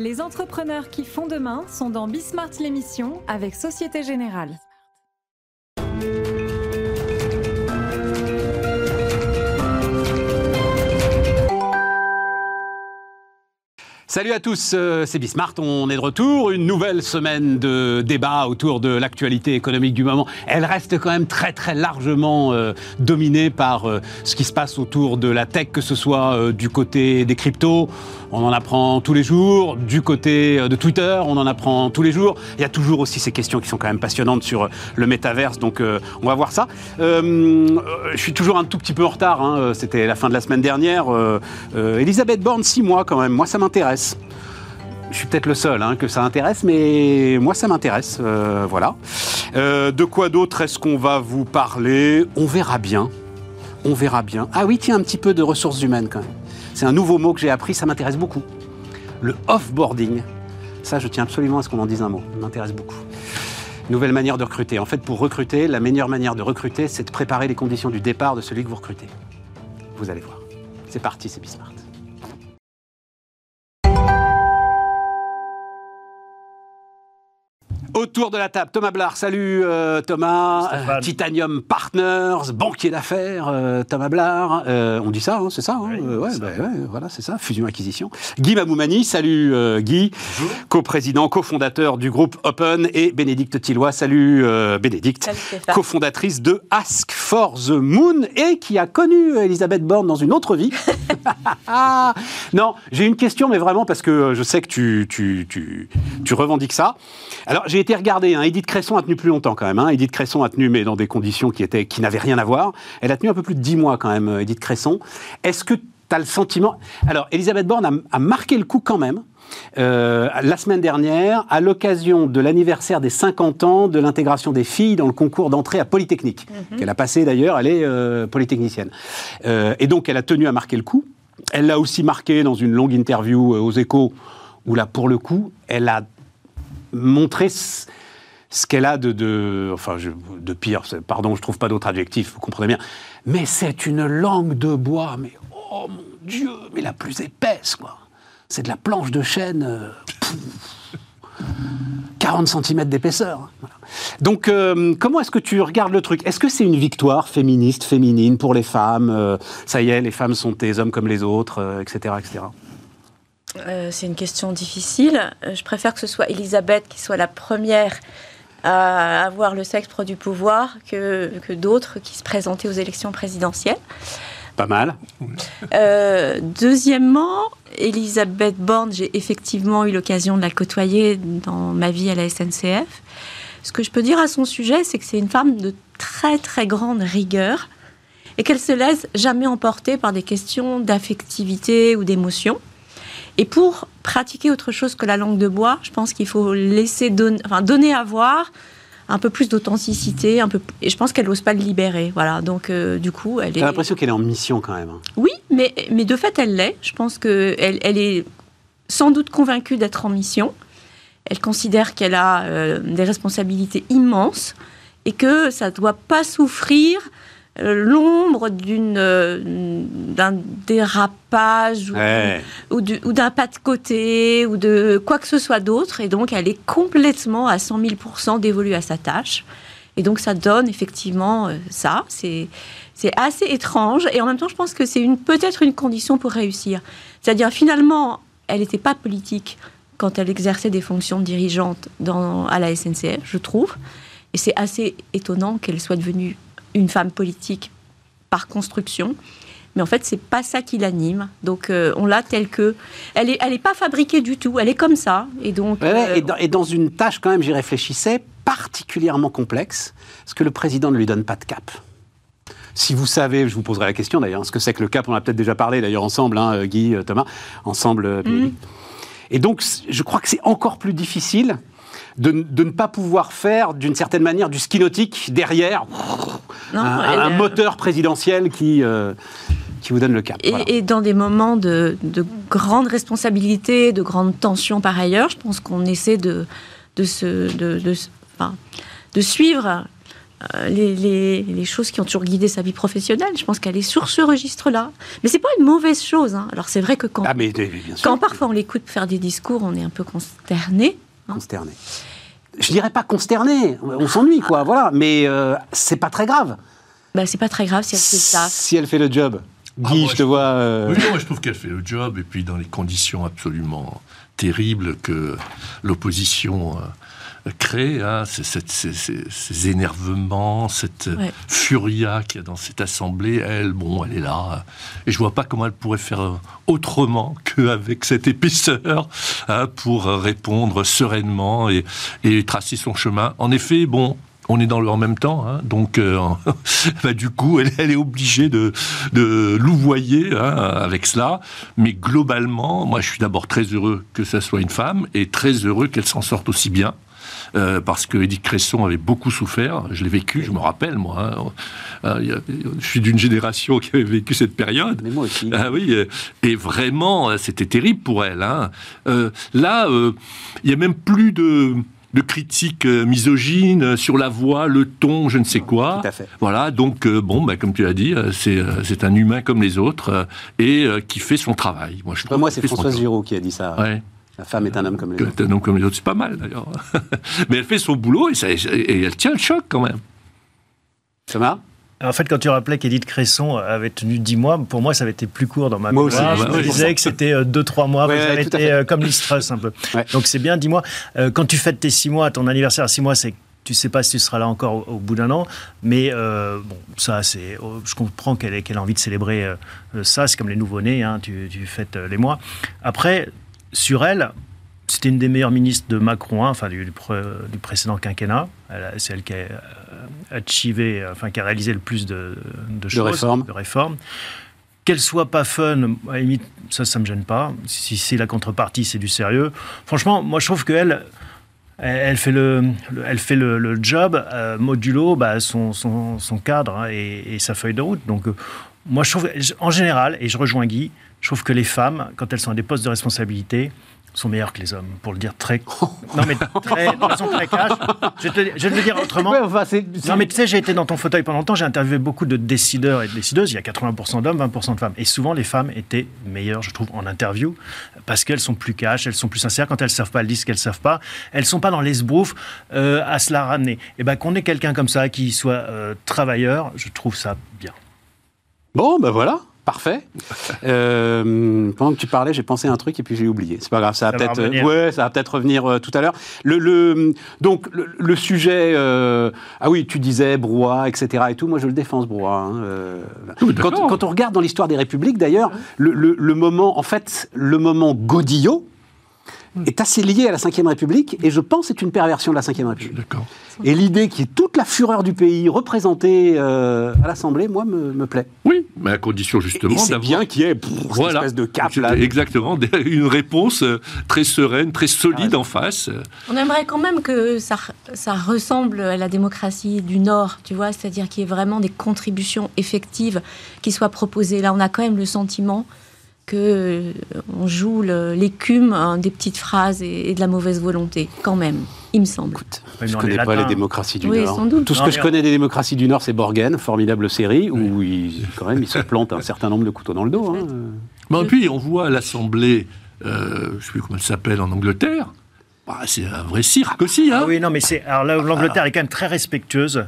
Les entrepreneurs qui font demain sont dans Bismart l'émission avec Société Générale. Salut à tous, euh, c'est Bismart, on est de retour. Une nouvelle semaine de débat autour de l'actualité économique du moment. Elle reste quand même très très largement euh, dominée par euh, ce qui se passe autour de la tech, que ce soit du côté des cryptos, on en apprend tous les jours, du côté de Twitter, on en apprend tous les jours. Il y a toujours aussi ces questions qui sont quand même passionnantes sur le métaverse, donc on va voir ça. je suis toujours un tout petit peu en retard, hein. c'était la fin de la semaine dernière. Elisabeth Borne, six mois quand même, moi ça m'intéresse. Je suis peut-être le seul hein, que ça intéresse, mais moi ça m'intéresse. Euh, voilà. Euh, de quoi d'autre est-ce qu'on va vous parler? On verra bien. On verra bien. Ah oui, tiens, un petit peu de ressources humaines quand même. C'est un nouveau mot que j'ai appris, ça m'intéresse beaucoup. Le off-boarding. Ça, je tiens absolument à ce qu'on en dise un mot. Ça m'intéresse beaucoup. Nouvelle manière de recruter. En fait, pour recruter, la meilleure manière de recruter, c'est de préparer les conditions du départ de celui que vous recrutez. Vous allez voir. C'est parti, c'est Bismart. Autour de la table, Thomas Blard. Salut euh, Thomas. Euh, Titanium Partners, banquier d'affaires, euh, Thomas Blard. on dit ça, hein, c'est ça, hein, ouais, bah, Voilà, c'est ça, fusion-acquisition. Guy Mamoumani. Salut Guy. Co-président, cofondateur du groupe Open. Et Bénédicte Tillois. Salut Bénédicte. Cofondatrice de Ask for the Moon et qui a connu Elisabeth Borne dans une autre vie. non, j'ai une question, mais vraiment parce que je sais que tu, tu, tu, tu revendiques ça. Alors, j'ai été regardé. Hein. Edith Cresson a tenu plus longtemps quand même. Hein. Edith Cresson a tenu, mais dans des conditions qui, étaient, qui n'avaient rien à voir. Elle a tenu un peu plus de dix mois quand même, euh, Edith Cresson. Est-ce que tu as le sentiment... Alors, Elisabeth Borne a, marqué le coup quand même. Euh, la semaine dernière, à l'occasion de l'anniversaire des 50 ans de l'intégration des filles dans le concours d'entrée à Polytechnique, mhm. qu'elle a passé d'ailleurs, elle est euh, polytechnicienne. et donc, elle a tenu à marquer le coup. Elle l'a aussi marqué dans une longue interview aux échos, où là, pour le coup, elle a montrer ce qu'elle a de, de pire, pardon, je trouve pas d'autre adjectif, vous comprenez bien, mais c'est une langue de bois, mais oh mon Dieu, mais la plus épaisse, quoi. C'est de la planche de chêne, 40 euh, cm d'épaisseur. Donc, euh, comment est-ce que tu regardes le truc? Est-ce que c'est une victoire féministe, féminine pour les femmes euh, Ça y est, les femmes sont des hommes comme les autres, etc., etc. Euh, c'est une question difficile. Euh, je préfère que ce soit Elisabeth qui soit la première à avoir le sexe du pouvoir que, que d'autres qui se présentaient aux élections présidentielles. Pas mal. Euh, deuxièmement, Elisabeth Borne, j'ai effectivement eu l'occasion de la côtoyer dans ma vie à la SNCF. Ce que je peux dire à son sujet, c'est que c'est une femme de très très grande rigueur et qu'elle se laisse jamais emporter par des questions d'affectivité ou d'émotion. Et pour pratiquer autre chose que la langue de bois, je pense qu'il faut laisser donner, enfin, donner à voir un peu plus d'authenticité, un peu, et je pense qu'elle n'ose pas le libérer. Voilà, donc euh, du coup, elle est. l'impression qu'elle est en mission quand même. Hein. Oui, mais, mais de fait, elle l'est. Je pense qu'elle elle est sans doute convaincue d'être en mission. Elle considère qu'elle a euh, des responsabilités immenses et que ça ne doit pas souffrir l'ombre d'une euh, d'un dérapage ou, d'un pas de côté ou de quoi que ce soit d'autre. Et donc elle est complètement à 100 000% dévolue à sa tâche. Et donc ça donne effectivement euh, ça. C'est c'est assez étrange. Et en même temps je pense que c'est une peut-être une condition pour réussir. C'est-à-dire finalement elle n'était pas politique quand elle exerçait des fonctions dirigeantes dans, à la SNCF je trouve. Et c'est assez étonnant qu'elle soit devenue une femme politique par construction. Mais en fait, c'est pas ça qui l'anime. Donc, euh, on l'a telle que. Elle est, elle est pas fabriquée du tout. Elle est comme ça. Et donc. Euh, et, dans, une tâche, quand même, j'y réfléchissais, particulièrement complexe, parce que le président ne lui donne pas de cap. Si vous savez, je vous poserai la question d'ailleurs, ce que c'est que le cap, on a peut-être déjà parlé d'ailleurs ensemble, hein, Guy, euh, Thomas, ensemble. Mhm. Et donc, je crois que c'est encore plus difficile de, ne pas pouvoir faire d'une certaine manière du ski nautique derrière un, moteur présidentiel qui, euh, qui vous donne le cap. Et, dans des moments de, de, grande responsabilité, de grande tension par ailleurs, je pense qu'on essaie de, de, se, de, de, de suivre euh, les, choses qui ont toujours guidé sa vie professionnelle. Je pense qu'elle est sur ce registre-là. Mais c'est pas une mauvaise chose. Hein. Alors c'est vrai que quand, ah, mais, quand parfois on l'écoute faire des discours, on est un peu consterné. Consterné. Je dirais pas consterné. On s'ennuie, quoi. Voilà. Mais euh, c'est pas très grave. Bah, c'est pas très grave si elle fait ça. Si elle fait le job. Ah, Guy, je te vois. Euh, oui, moi je trouve qu'elle fait le job, et puis dans les conditions absolument terribles que l'opposition euh, crée, hein, ces, énervements, cette furia qu'il y a dans cette assemblée, elle, bon, elle est là, et je vois pas comment elle pourrait faire autrement qu'avec cette épaisseur hein, pour répondre sereinement et, et tracer son chemin. En effet, bon, on est dans le en même temps, hein, donc euh, bah, du coup, elle, est obligée de, de louvoyer hein, avec cela. Mais globalement, moi, je suis d'abord très heureux que ça soit une femme et très heureux qu'elle s'en sorte aussi bien. Euh, parce que Edith Cresson avait beaucoup souffert. Je l'ai vécu, je me rappelle, moi. Hein. Euh, je suis d'une génération qui avait vécu cette période. Mais moi aussi. Ah oui, et vraiment, c'était terrible pour elle. là, il n'y a même plus de de critiques euh, misogynes sur la voix, le ton, je ne sais quoi. Tout à fait. Voilà, donc euh, bon, bah, comme tu l'as dit, euh, c'est un humain comme les autres et qui fait son travail. Moi, je moi c'est Françoise Giraud qui a dit ça. La femme est un homme comme les autres. Un homme comme les autres, c'est pas mal d'ailleurs. Mais elle fait son boulot et, ça, et elle tient le choc quand même. Thomas en fait, quand tu rappelais qu'Edith Cresson avait tenu 10 mois, pour moi, ça avait été plus court dans ma moi Aussi, je me disais que c'était 2-3 euh, mois, ça avait été euh, comme l'Istrus un peu. Donc c'est bien 10 mois. Euh, quand tu fêtes tes 6 mois, ton anniversaire à 6 mois, c'est tu sais pas si tu seras là encore au, bout d'un an, mais bon, ça, c'est, oh, je comprends qu'elle ait, a envie de célébrer ça. C'est comme les nouveau-nés, hein, tu, tu, fêtes les mois. Après, sur elle, c'était une des meilleures ministres de Macron, hein, enfin du, du, précédent quinquennat. C'est elle qui a euh, enfin qui a réalisé le plus de, choses. De réformes. Qu'elle soit pas fun, à limite, ça, ça me gêne pas. Si c'est la contrepartie, c'est du sérieux. Franchement, moi, je trouve qu'elle, elle fait le, elle fait le, job euh, modulo bah, son, son, son, cadre hein, et, sa feuille de route. Donc, euh, moi, je trouve, en général, et je rejoins Guy, je trouve que les femmes, quand elles sont à des postes de responsabilité, sont meilleurs que les hommes, pour le dire très. Non, mais très, de façon très cash. Je vais, te, le dire autrement. Non, mais tu sais, j'ai été dans ton fauteuil pendant longtemps, j'ai interviewé beaucoup de décideurs et de décideuses. Il y a 80% d'hommes, 20% de femmes. Et souvent, les femmes étaient meilleures, je trouve, en interview, parce qu'elles sont plus cash, elles sont plus sincères. Quand elles ne savent pas, elles disent qu'elles ne savent pas. Elles ne sont pas dans l'esbrouf euh, à se la ramener. Et eh bien, qu'on ait quelqu'un comme ça qui soit euh, travailleur, je trouve ça bien. Bon, ben voilà. Parfait. Euh, pendant que tu parlais, j'ai pensé à un truc et puis j'ai oublié. C'est pas grave, ça va, peut-être, ouais, ça va peut-être revenir euh, tout à l'heure. Le, donc le, sujet, euh, ah oui, tu disais brouhaha, etc. et tout. Moi, je le défends ce brouhaha. Hein, quand, on regarde dans l'histoire des républiques, d'ailleurs, le, moment, en fait, le moment Godillot. Est assez lié à la Ve République, et je pense c'est une perversion de la Ve République. Et l'idée qui est toute la fureur du pays représentée euh, à l'Assemblée, moi, me, plaît. Oui, mais à condition justement c'est bien qu'il y ait cette espèce de cap là. Exactement, une réponse euh, très sereine, très solide en face. On aimerait quand même que ça, ça ressemble à la démocratie du Nord, tu vois, c'est-à-dire qu'il y ait vraiment des contributions effectives qui soient proposées. Là, on a quand même le sentiment que euh, on joue l'écume hein, des petites phrases et, de la mauvaise volonté, quand même, il me semble. je ne connais pas les démocraties du Nord. Tout ce que je connais des démocraties du Nord, c'est Borgen, formidable série, où ils, quand même, ils se plantent un certain nombre de couteaux dans le dos. Hein. Puis, on voit l'Assemblée, euh, je ne sais plus comment elle s'appelle en Angleterre, bah, c'est un vrai cirque aussi. Hein ah oui, non, mais c'est. Alors l'Angleterre est quand même très respectueuse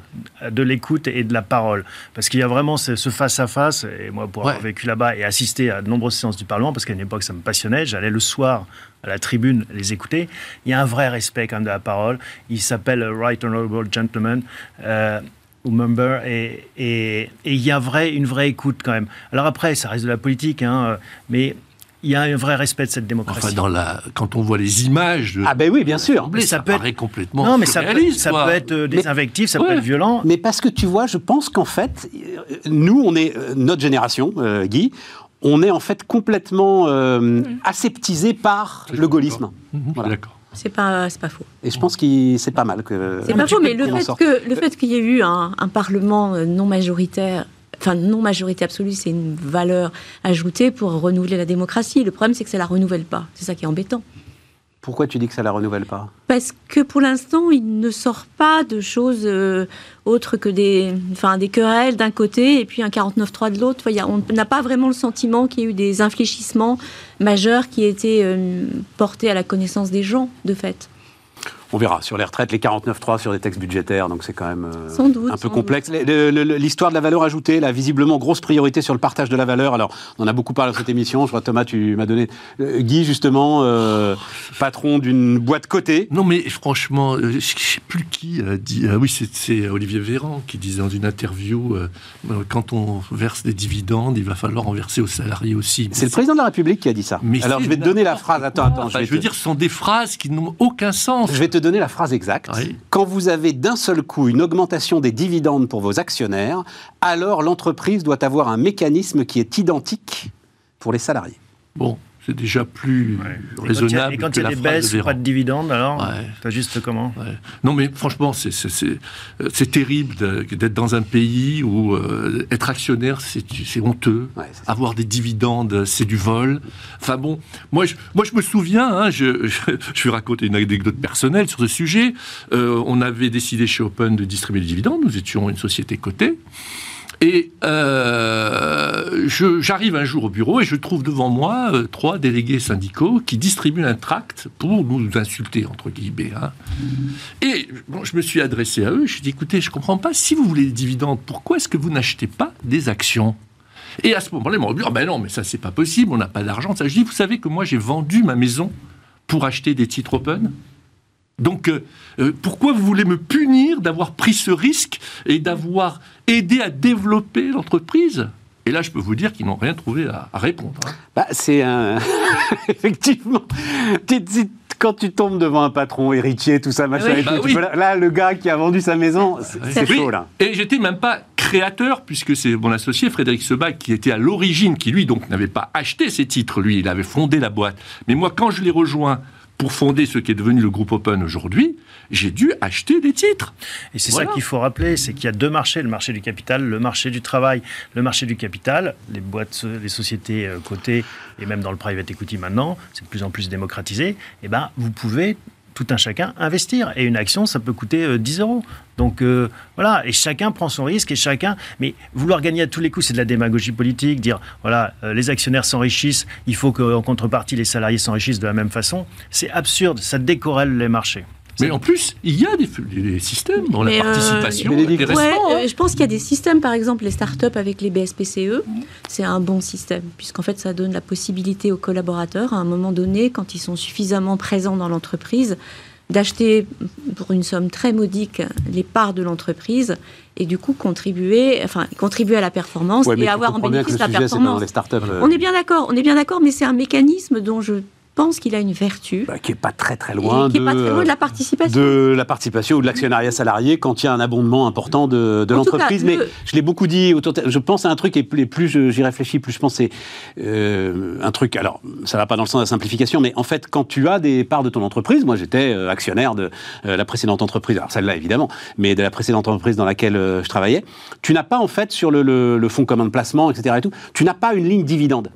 de l'écoute et de la parole. Parce qu'il y a vraiment ce face-à-face. et moi, pour avoir vécu là-bas et assister à de nombreuses séances du Parlement, parce qu'à une époque, ça me passionnait, j'allais le soir à la tribune les écouter. Il y a un vrai respect quand même de la parole. Il s'appelle Right Honorable Gentleman. Euh, ou member et, et, il y a vrai, une vraie écoute quand même. Alors après, ça reste de la politique, hein, mais il y a un vrai respect de cette démocratie. Enfin, dans la, quand on voit les images de ah ben oui, bien sûr, mais ça, peut être complètement non, mais ça peut, ça peut être euh, des invectives, ça peut être violent. Mais parce que tu vois, je pense qu'en fait, euh, nous, on est euh, notre génération, Guy, on est en fait complètement euh, aseptisé par le gaullisme. Mhm. D'accord. C'est pas, pas faux. Et je pense que c'est pas mal que. C'est pas faux, mais le fait, que, le fait qu'il y ait eu un, un Parlement non majoritaire enfin non majorité absolue, c'est une valeur ajoutée pour renouveler la démocratie. Le problème, c'est que ça la renouvelle pas. C'est ça qui est embêtant. Pourquoi tu dis que ça la renouvelle pas? Parce que pour l'instant, il ne sort pas de choses euh, autres que des, enfin, des querelles d'un côté et puis un 49-3 de l'autre. On n'a pas vraiment le sentiment qu'il y ait eu des infléchissements majeurs qui aient été euh, portés à la connaissance des gens, de fait. On verra. Sur les retraites, les 49.3 sur des textes budgétaires, donc c'est quand même euh, un peu complexe. L'histoire de la valeur ajoutée, la visiblement grosse priorité sur le partage de la valeur. Alors, on en a beaucoup parlé dans cette émission. Je vois, Thomas, tu m'as donné. Euh, Guy, justement, euh, patron d'une boîte cotée. Non, mais franchement, je ne sais plus qui a dit. Ah oui, c'est Olivier Véran qui disait dans une interview quand on verse des dividendes, il va falloir en verser aux salariés aussi. C'est le président de la République qui a dit ça. Mais Alors, je vais te donner la phrase. Attends, attends. je, veux dire, ce sont des phrases qui n'ont aucun sens. Je vais te donner la phrase exacte. Quand vous avez d'un seul coup une augmentation des dividendes pour vos actionnaires, alors l'entreprise doit avoir un mécanisme qui est identique pour les salariés. Bon, c'est déjà plus raisonnable. Et quand il y a, des baisses, pas de dividendes, alors ouais. juste comment? Non, mais franchement, c'est terrible d'être dans un pays où euh, être actionnaire, c'est honteux. Avoir des dividendes, c'est du vol. Enfin bon, moi je, moi, je me souviens, hein, je, je, vais raconter une anecdote personnelle sur ce sujet. Euh, on avait décidé chez Open de distribuer les dividendes. Nous étions une société cotée. Et euh, j'arrive un jour au bureau et je trouve devant moi euh, trois délégués syndicaux qui distribuent un tract pour nous insulter, entre guillemets. Hein. Et je me suis adressé à eux, je dit, écoutez, je ne comprends pas, si vous voulez des dividendes, pourquoi est-ce que vous n'achetez pas des actions? Et à ce moment-là, ils m'ont dit, ah ben non, mais ça, c'est pas possible, on n'a pas d'argent. Je dis, vous savez que moi, j'ai vendu ma maison pour acheter des titres open? Donc, euh, euh, pourquoi vous voulez me punir d'avoir pris ce risque et d'avoir aidé à développer l'entreprise? Et là, je peux vous dire qu'ils n'ont rien trouvé à, répondre. Hein. Bah, c'est un. Effectivement. Quand tu tombes devant un patron héritier, tout ça, machin, bah là, le gars qui a vendu sa maison, c'est chaud, là. Et j'étais même pas créateur, puisque c'est mon associé Frédéric Sebag qui était à l'origine, qui lui, donc, n'avait pas acheté ces titres. Lui, il avait fondé la boîte. Mais moi, quand je l'ai rejoint pour fonder ce qui est devenu le groupe Open aujourd'hui, j'ai dû acheter des titres. Et c'est ça qu'il faut rappeler, c'est qu'il y a deux marchés, le marché du capital, le marché du travail. Le marché du capital, les boîtes, les sociétés euh, cotées, et même dans le private equity maintenant, c'est de plus en plus démocratisé, et eh ben, vous pouvez tout un chacun investir. Et une action, ça peut coûter 10 euh, euros. Donc euh, voilà, et chacun prend son risque et chacun. Mais vouloir gagner à tous les coups, c'est de la démagogie politique. Dire voilà, euh, les actionnaires s'enrichissent, il faut qu'en contrepartie les salariés s'enrichissent de la même façon. C'est absurde, ça décorrèle les marchés. Mais en plus, il y a des, systèmes dans la participation euh, hein. Je pense qu'il y a des systèmes, par exemple les startups avec les BSPCE, c'est un bon système, puisqu'en fait ça donne la possibilité aux collaborateurs, à un moment donné, quand ils sont suffisamment présents dans l'entreprise, d'acheter pour une somme très modique les parts de l'entreprise et du coup contribuer, enfin contribuer à la performance et avoir en bénéfice la performance. Euh. On est bien d'accord, on est bien d'accord, mais c'est un mécanisme dont je pense qu'il a une vertu. Bah, qui n'est pas très très loin, de, de, la participation. De la participation ou de l'actionnariat salarié quand il y a un abondement important de, de l'entreprise. Mais je l'ai beaucoup dit, autour je pense à un truc, et plus, j'y réfléchis, plus je pense c'est euh, un truc, alors ça va pas dans le sens de la simplification, mais en fait quand tu as des parts de ton entreprise, moi j'étais euh, actionnaire de euh, la précédente entreprise, alors celle-là évidemment, mais de la précédente entreprise dans laquelle je travaillais, tu n'as pas en fait sur le, le, le fonds commun de placement, etc. Et tout, tu n'as pas une ligne dividende.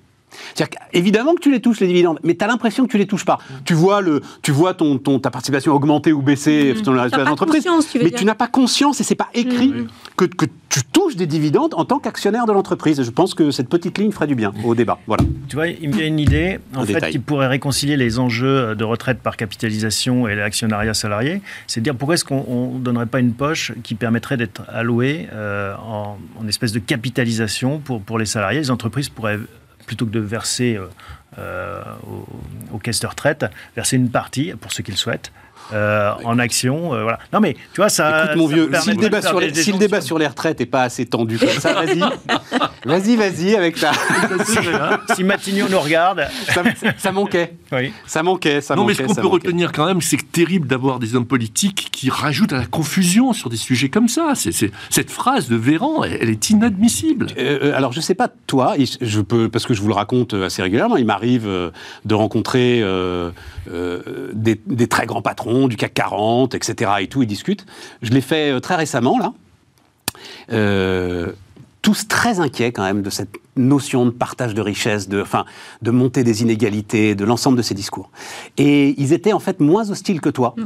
Évidemment que tu les touches, les dividendes, mais tu as l'impression que tu les touches pas. Tu vois, le, tu vois ton, ton, ta participation augmenter ou baisser mmh. dans le reste de l'entreprise, mais tu n'as pas conscience et c'est pas écrit mmh. que, que, tu touches des dividendes en tant qu'actionnaire de l'entreprise. Je pense que cette petite ligne ferait du bien au débat. Voilà. Tu vois, il me vient une idée en fait, qui pourrait réconcilier les enjeux de retraite par capitalisation et l'actionnariat salarié. C'est de dire pourquoi est-ce qu'on ne donnerait pas une poche qui permettrait d'être allouée euh, en, en espèce de capitalisation pour, pour les salariés? Les entreprises pourraient plutôt que de verser euh, euh, aux, caisses de retraite, verser une partie, pour ceux qui le souhaitent, euh, en action. voilà. Non mais tu vois ça. Écoute mon vieux, si le débat, sur les, si le débat sur les retraites n'est pas assez tendu comme ça, vas-y, vas-y, vas-y avec ta. si Matignon nous regarde. Ça, manquait. Oui. Ça manquait. Ça non mais ce qu'on peut retenir quand même, c'est terrible d'avoir des hommes politiques qui rajoutent à la confusion sur des sujets comme ça. Cette phrase de Véran, elle, est inadmissible. alors je sais pas toi, je peux parce que je vous le raconte assez régulièrement. Il m'arrive de rencontrer des, des très grands patrons du CAC 40, etc. et tout, ils discutent. Je l'ai fait euh, très récemment, là. Euh, tous très inquiets quand même de cette notion de partage de richesse, de, enfin, de montée des inégalités, de l'ensemble de ces discours. Et ils étaient en fait moins hostiles que toi.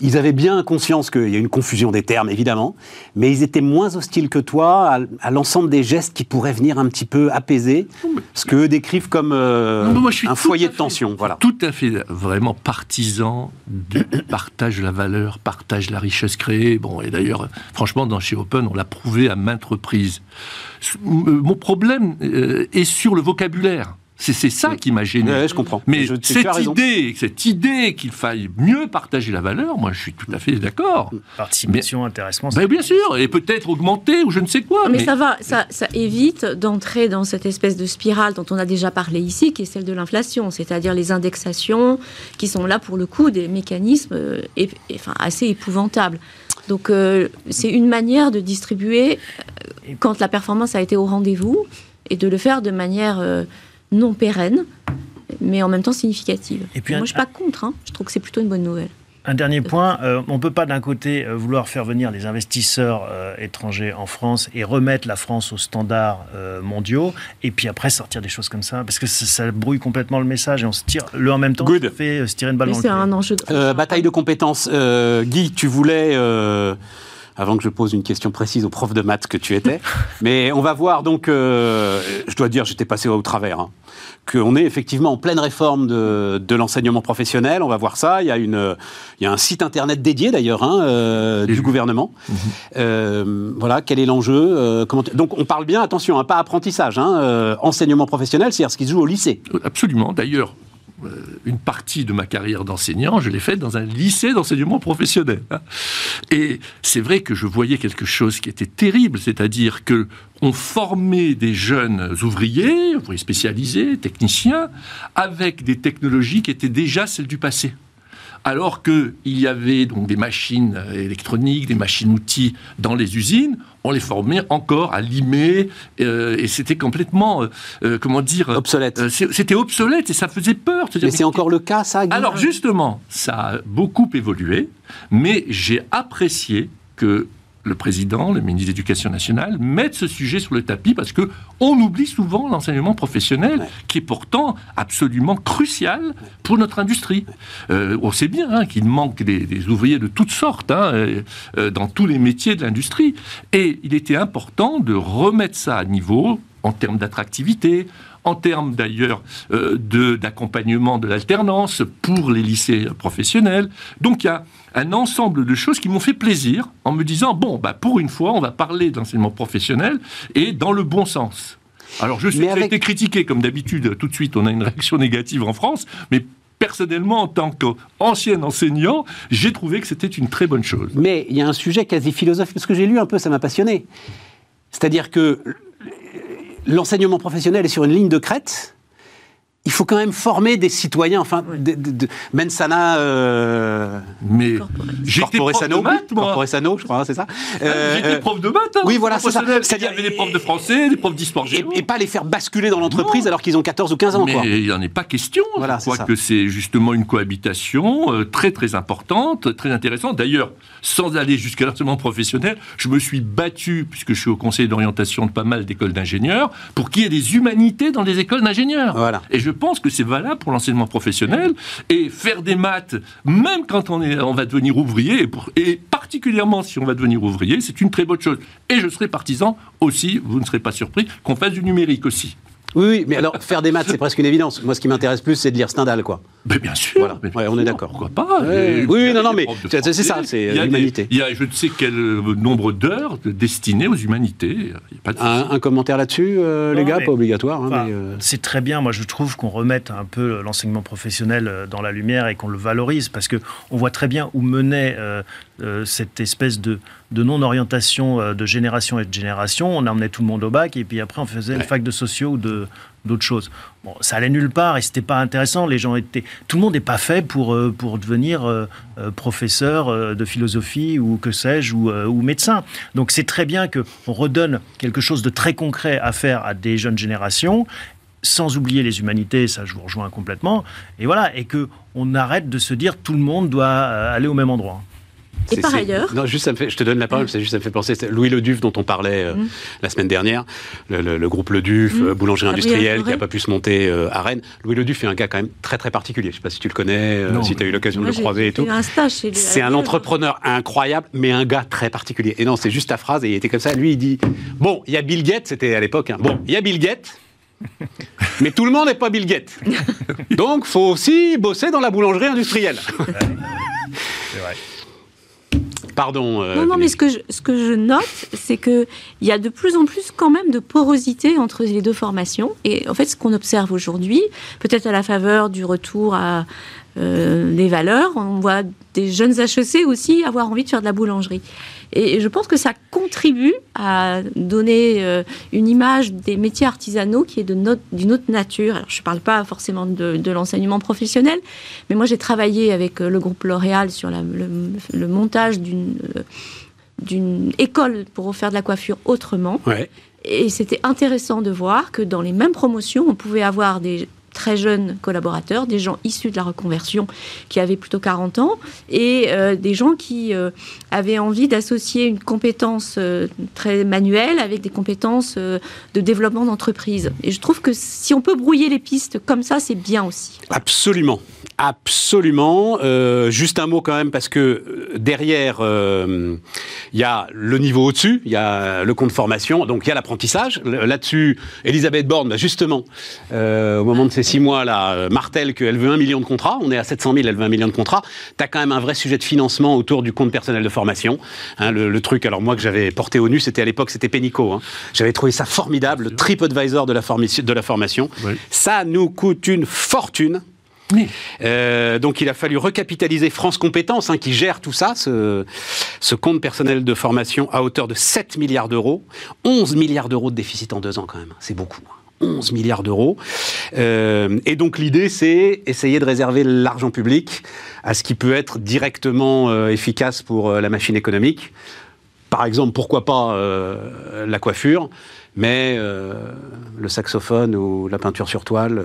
ils avaient bien conscience qu'il y a une confusion des termes, évidemment, mais ils étaient moins hostiles que toi à, l'ensemble des gestes qui pourraient venir un petit peu apaiser ce qu'eux décrivent comme euh, un foyer de tension. Voilà. Tout à fait, vraiment partisan de partage la valeur, partage la richesse créée. Bon, et d'ailleurs, franchement, dans chez Open, on l'a prouvé à maintes reprises. Mon problème euh, est sur le vocabulaire. C'est ça qui m'a gêné. je comprends. Mais cette, idée, cette idée qu'il faille mieux partager la valeur, moi je suis tout à fait d'accord. Participation, intéressement. Ben, bien sûr, et peut-être augmenter ou je ne sais quoi. Mais, ça va, ça, ça évite d'entrer dans cette espèce de spirale dont on a déjà parlé ici, qui est celle de l'inflation, c'est-à-dire les indexations, qui sont là pour le coup des mécanismes euh, enfin, assez épouvantables. Donc euh, c'est une manière de distribuer quand la performance a été au rendez-vous et de le faire de manière non pérenne, mais en même temps significative. Et puis Moi, je ne suis pas contre. Hein. Je trouve que c'est plutôt une bonne nouvelle. Un dernier point, euh, on ne peut pas d'un côté euh, vouloir faire venir des investisseurs euh, étrangers en France et remettre la France aux standards mondiaux, et puis après sortir des choses comme ça, parce que ça, brouille complètement le message et on se tire le en même temps. Good. fait se tirer une balle dans le un enjeu de... bataille de compétences. Guy, tu voulais avant que je pose une question précise au prof de maths que tu étais. Mais on va voir donc, euh, je dois dire, j'étais passé au travers, hein, qu'on est effectivement en pleine réforme de, de l'enseignement professionnel. On va voir ça. Il y a, une, il y a un site internet dédié d'ailleurs hein, euh, du gouvernement. Mhm. Euh, voilà, quel est l'enjeu comment Donc on parle bien, attention, hein, pas apprentissage, hein, enseignement professionnel, c'est-à-dire ce qui se joue au lycée. Absolument. D'ailleurs, euh, une partie de ma carrière d'enseignant, je l'ai faite dans un lycée d'enseignement professionnel. Hein. Et c'est vrai que je voyais quelque chose qui était terrible, c'est-à-dire que on formait des jeunes ouvriers, ouvriers spécialisés, techniciens, avec des technologies qui étaient déjà celles du passé alors qu'il y avait donc des machines électroniques, des machines-outils dans les usines, on les formait encore à limer, euh, et c'était complètement, euh, euh, comment dire... Obsolète. c'était obsolète, et ça faisait peur. Mais c'est encore le cas, ça Alors justement, ça a beaucoup évolué, mais j'ai apprécié que le président, le ministre de l'Éducation nationale, mettent ce sujet sur le tapis parce que on oublie souvent l'enseignement professionnel, qui est pourtant absolument crucial pour notre industrie. Euh, on sait bien hein, qu'il manque des, ouvriers de toutes sortes hein, euh, euh, dans tous les métiers de l'industrie, et il était important de remettre ça à niveau en termes d'attractivité, en termes d'ailleurs d'accompagnement de l'alternance pour les lycées professionnels. Donc il y a un ensemble de choses qui m'ont fait plaisir en me disant, bon, bah, pour une fois, on va parler d'enseignement professionnel et dans le bon sens. Alors je sais que ça a été critiqué, comme d'habitude, tout de suite on a une réaction négative en France, mais personnellement, en tant qu'ancien enseignant, j'ai trouvé que c'était une très bonne chose. Mais il y a un sujet quasi philosophique, ce que j'ai lu un peu, ça m'a passionné. C'est-à-dire que l'enseignement professionnel est sur une ligne de crête, il faut quand même former des citoyens, enfin, de, Mensana. Euh, mais j'étais prof de maths, moi. je crois, c'est ça. Ah, euh, j'étais euh, prof de maths. Hein, oui, voilà, c'est ça. C'est-à-dire, il y avait des profs de français, des profs d'histoire et, et, pas les faire basculer dans l'entreprise alors qu'ils ont 14 ou 15 ans. Mais il n'y en est pas question. Voilà, je crois que c'est justement une cohabitation euh, très très importante, très intéressante. D'ailleurs, sans aller jusqu'à l'enseignement professionnel, je me suis battu, puisque je suis au conseil d'orientation de pas mal d'écoles d'ingénieurs, pour qu'il y ait des humanités dans les écoles d'ingénieurs. Voilà. Et je pense que c'est valable pour l'enseignement professionnel. Et faire des maths, même quand on, est, on va devenir ouvrier, et particulièrement si on va devenir ouvrier, c'est une très bonne chose. Et je serai partisan aussi, vous ne serez pas surpris, qu'on fasse du numérique aussi. Oui, oui, mais alors faire des maths, c'est presque une évidence. Moi, ce qui m'intéresse plus, c'est de lire Stendhal, quoi. Mais bien sûr. Voilà. on est d'accord. Pourquoi pas Oui, non, non, mais c'est ça, c'est l'humanité. Il y a je ne sais quel nombre d'heures destinées aux humanités. un, commentaire là-dessus, euh, les gars, pas obligatoire. Hein, euh, c'est très bien. Moi, je trouve qu'on remette un peu l'enseignement professionnel euh, dans la lumière et qu'on le valorise parce que on voit très bien où menait cette espèce de, de non-orientation de génération et de génération. On emmenait tout le monde au bac et puis après on faisait une fac de sociaux ou de, d'autres choses. Bon, ça allait nulle part et c'était pas intéressant. Les gens étaient, tout le monde n'est pas fait pour euh, pour devenir euh, euh, professeur de philosophie ou que sais-je ou, ou, médecin. Donc c'est très bien que on redonne quelque chose de très concret à faire à des jeunes générations sans oublier les humanités, ça je vous rejoins complètement, et voilà, et que on arrête de se dire tout le monde doit aller au même endroit. Et par ailleurs Non, juste ça me fait, je te donne la parole, c'est juste ça me fait penser, Louis Leduf dont on parlait euh, mm. la semaine dernière, le, groupe Leduf, mm. boulangerie industrielle, qui n'a pas pu se monter à Rennes. Louis Leduf est un gars quand même très très particulier. Je ne sais pas si tu le connais, si tu as eu l'occasion de le croiser et tout. C'est un entrepreneur incroyable, mais un gars très particulier. Et non, c'est juste ta phrase, et il était comme ça. Lui, il dit Bon, il y a Bill Gates, c'était à l'époque, hein. bon, il y a Bill Gates. Mais tout le monde n'est pas Bill Gates. Donc, faut aussi bosser dans la boulangerie industrielle. C'est vrai. Pardon. Euh, non, non, mais ce que je, ce que je note, c'est qu'il y a de plus en plus quand même de porosité entre les deux formations. Et en fait, ce qu'on observe aujourd'hui, peut-être à la faveur du retour à euh, des valeurs, on voit des jeunes HEC aussi avoir envie de faire de la boulangerie. Et je pense que ça contribue à donner euh, une image des métiers artisanaux qui est d'une autre nature. Alors, je ne parle pas forcément de, l'enseignement professionnel, mais moi j'ai travaillé avec euh, le groupe L'Oréal sur le, montage d'une euh, d'une école pour faire de la coiffure autrement. Et c'était intéressant de voir que dans les mêmes promotions, on pouvait avoir des très jeunes collaborateurs, des gens issus de la reconversion qui avaient plutôt 40 ans et euh, des gens qui euh, avaient envie d'associer une compétence euh, très manuelle avec des compétences de développement d'entreprise. Et je trouve que si on peut brouiller les pistes comme ça, c'est bien aussi. Absolument. Absolument. juste un mot quand même parce que derrière, il y a le niveau au-dessus, il y a le compte formation, donc il y a l'apprentissage. Là-dessus, Elisabeth Borne, bah, justement, au moment de ses six mois, là, euh, martèle qu'elle veut un million de contrats. On est à 700 000, elle veut un million de contrats. Tu as quand même un vrai sujet de financement autour du compte personnel de formation. Hein, le, truc, alors moi, que j'avais porté au nu, c'était à l'époque, c'était Pénico. Hein. J'avais trouvé ça formidable, le TripAdvisor de la, de la formation. Ça nous coûte une fortune. Euh, donc il a fallu recapitaliser France Compétences, hein, qui gère tout ça, ce, ce, compte personnel de formation à hauteur de 7 milliards d'euros. 11 milliards d'euros de déficit en deux ans quand même, c'est beaucoup. 11 milliards d'euros. Euh, et donc l'idée, c'est essayer de réserver l'argent public à ce qui peut être directement euh, efficace pour euh, la machine économique. Par exemple, pourquoi pas la coiffure, mais le saxophone ou la peinture sur toile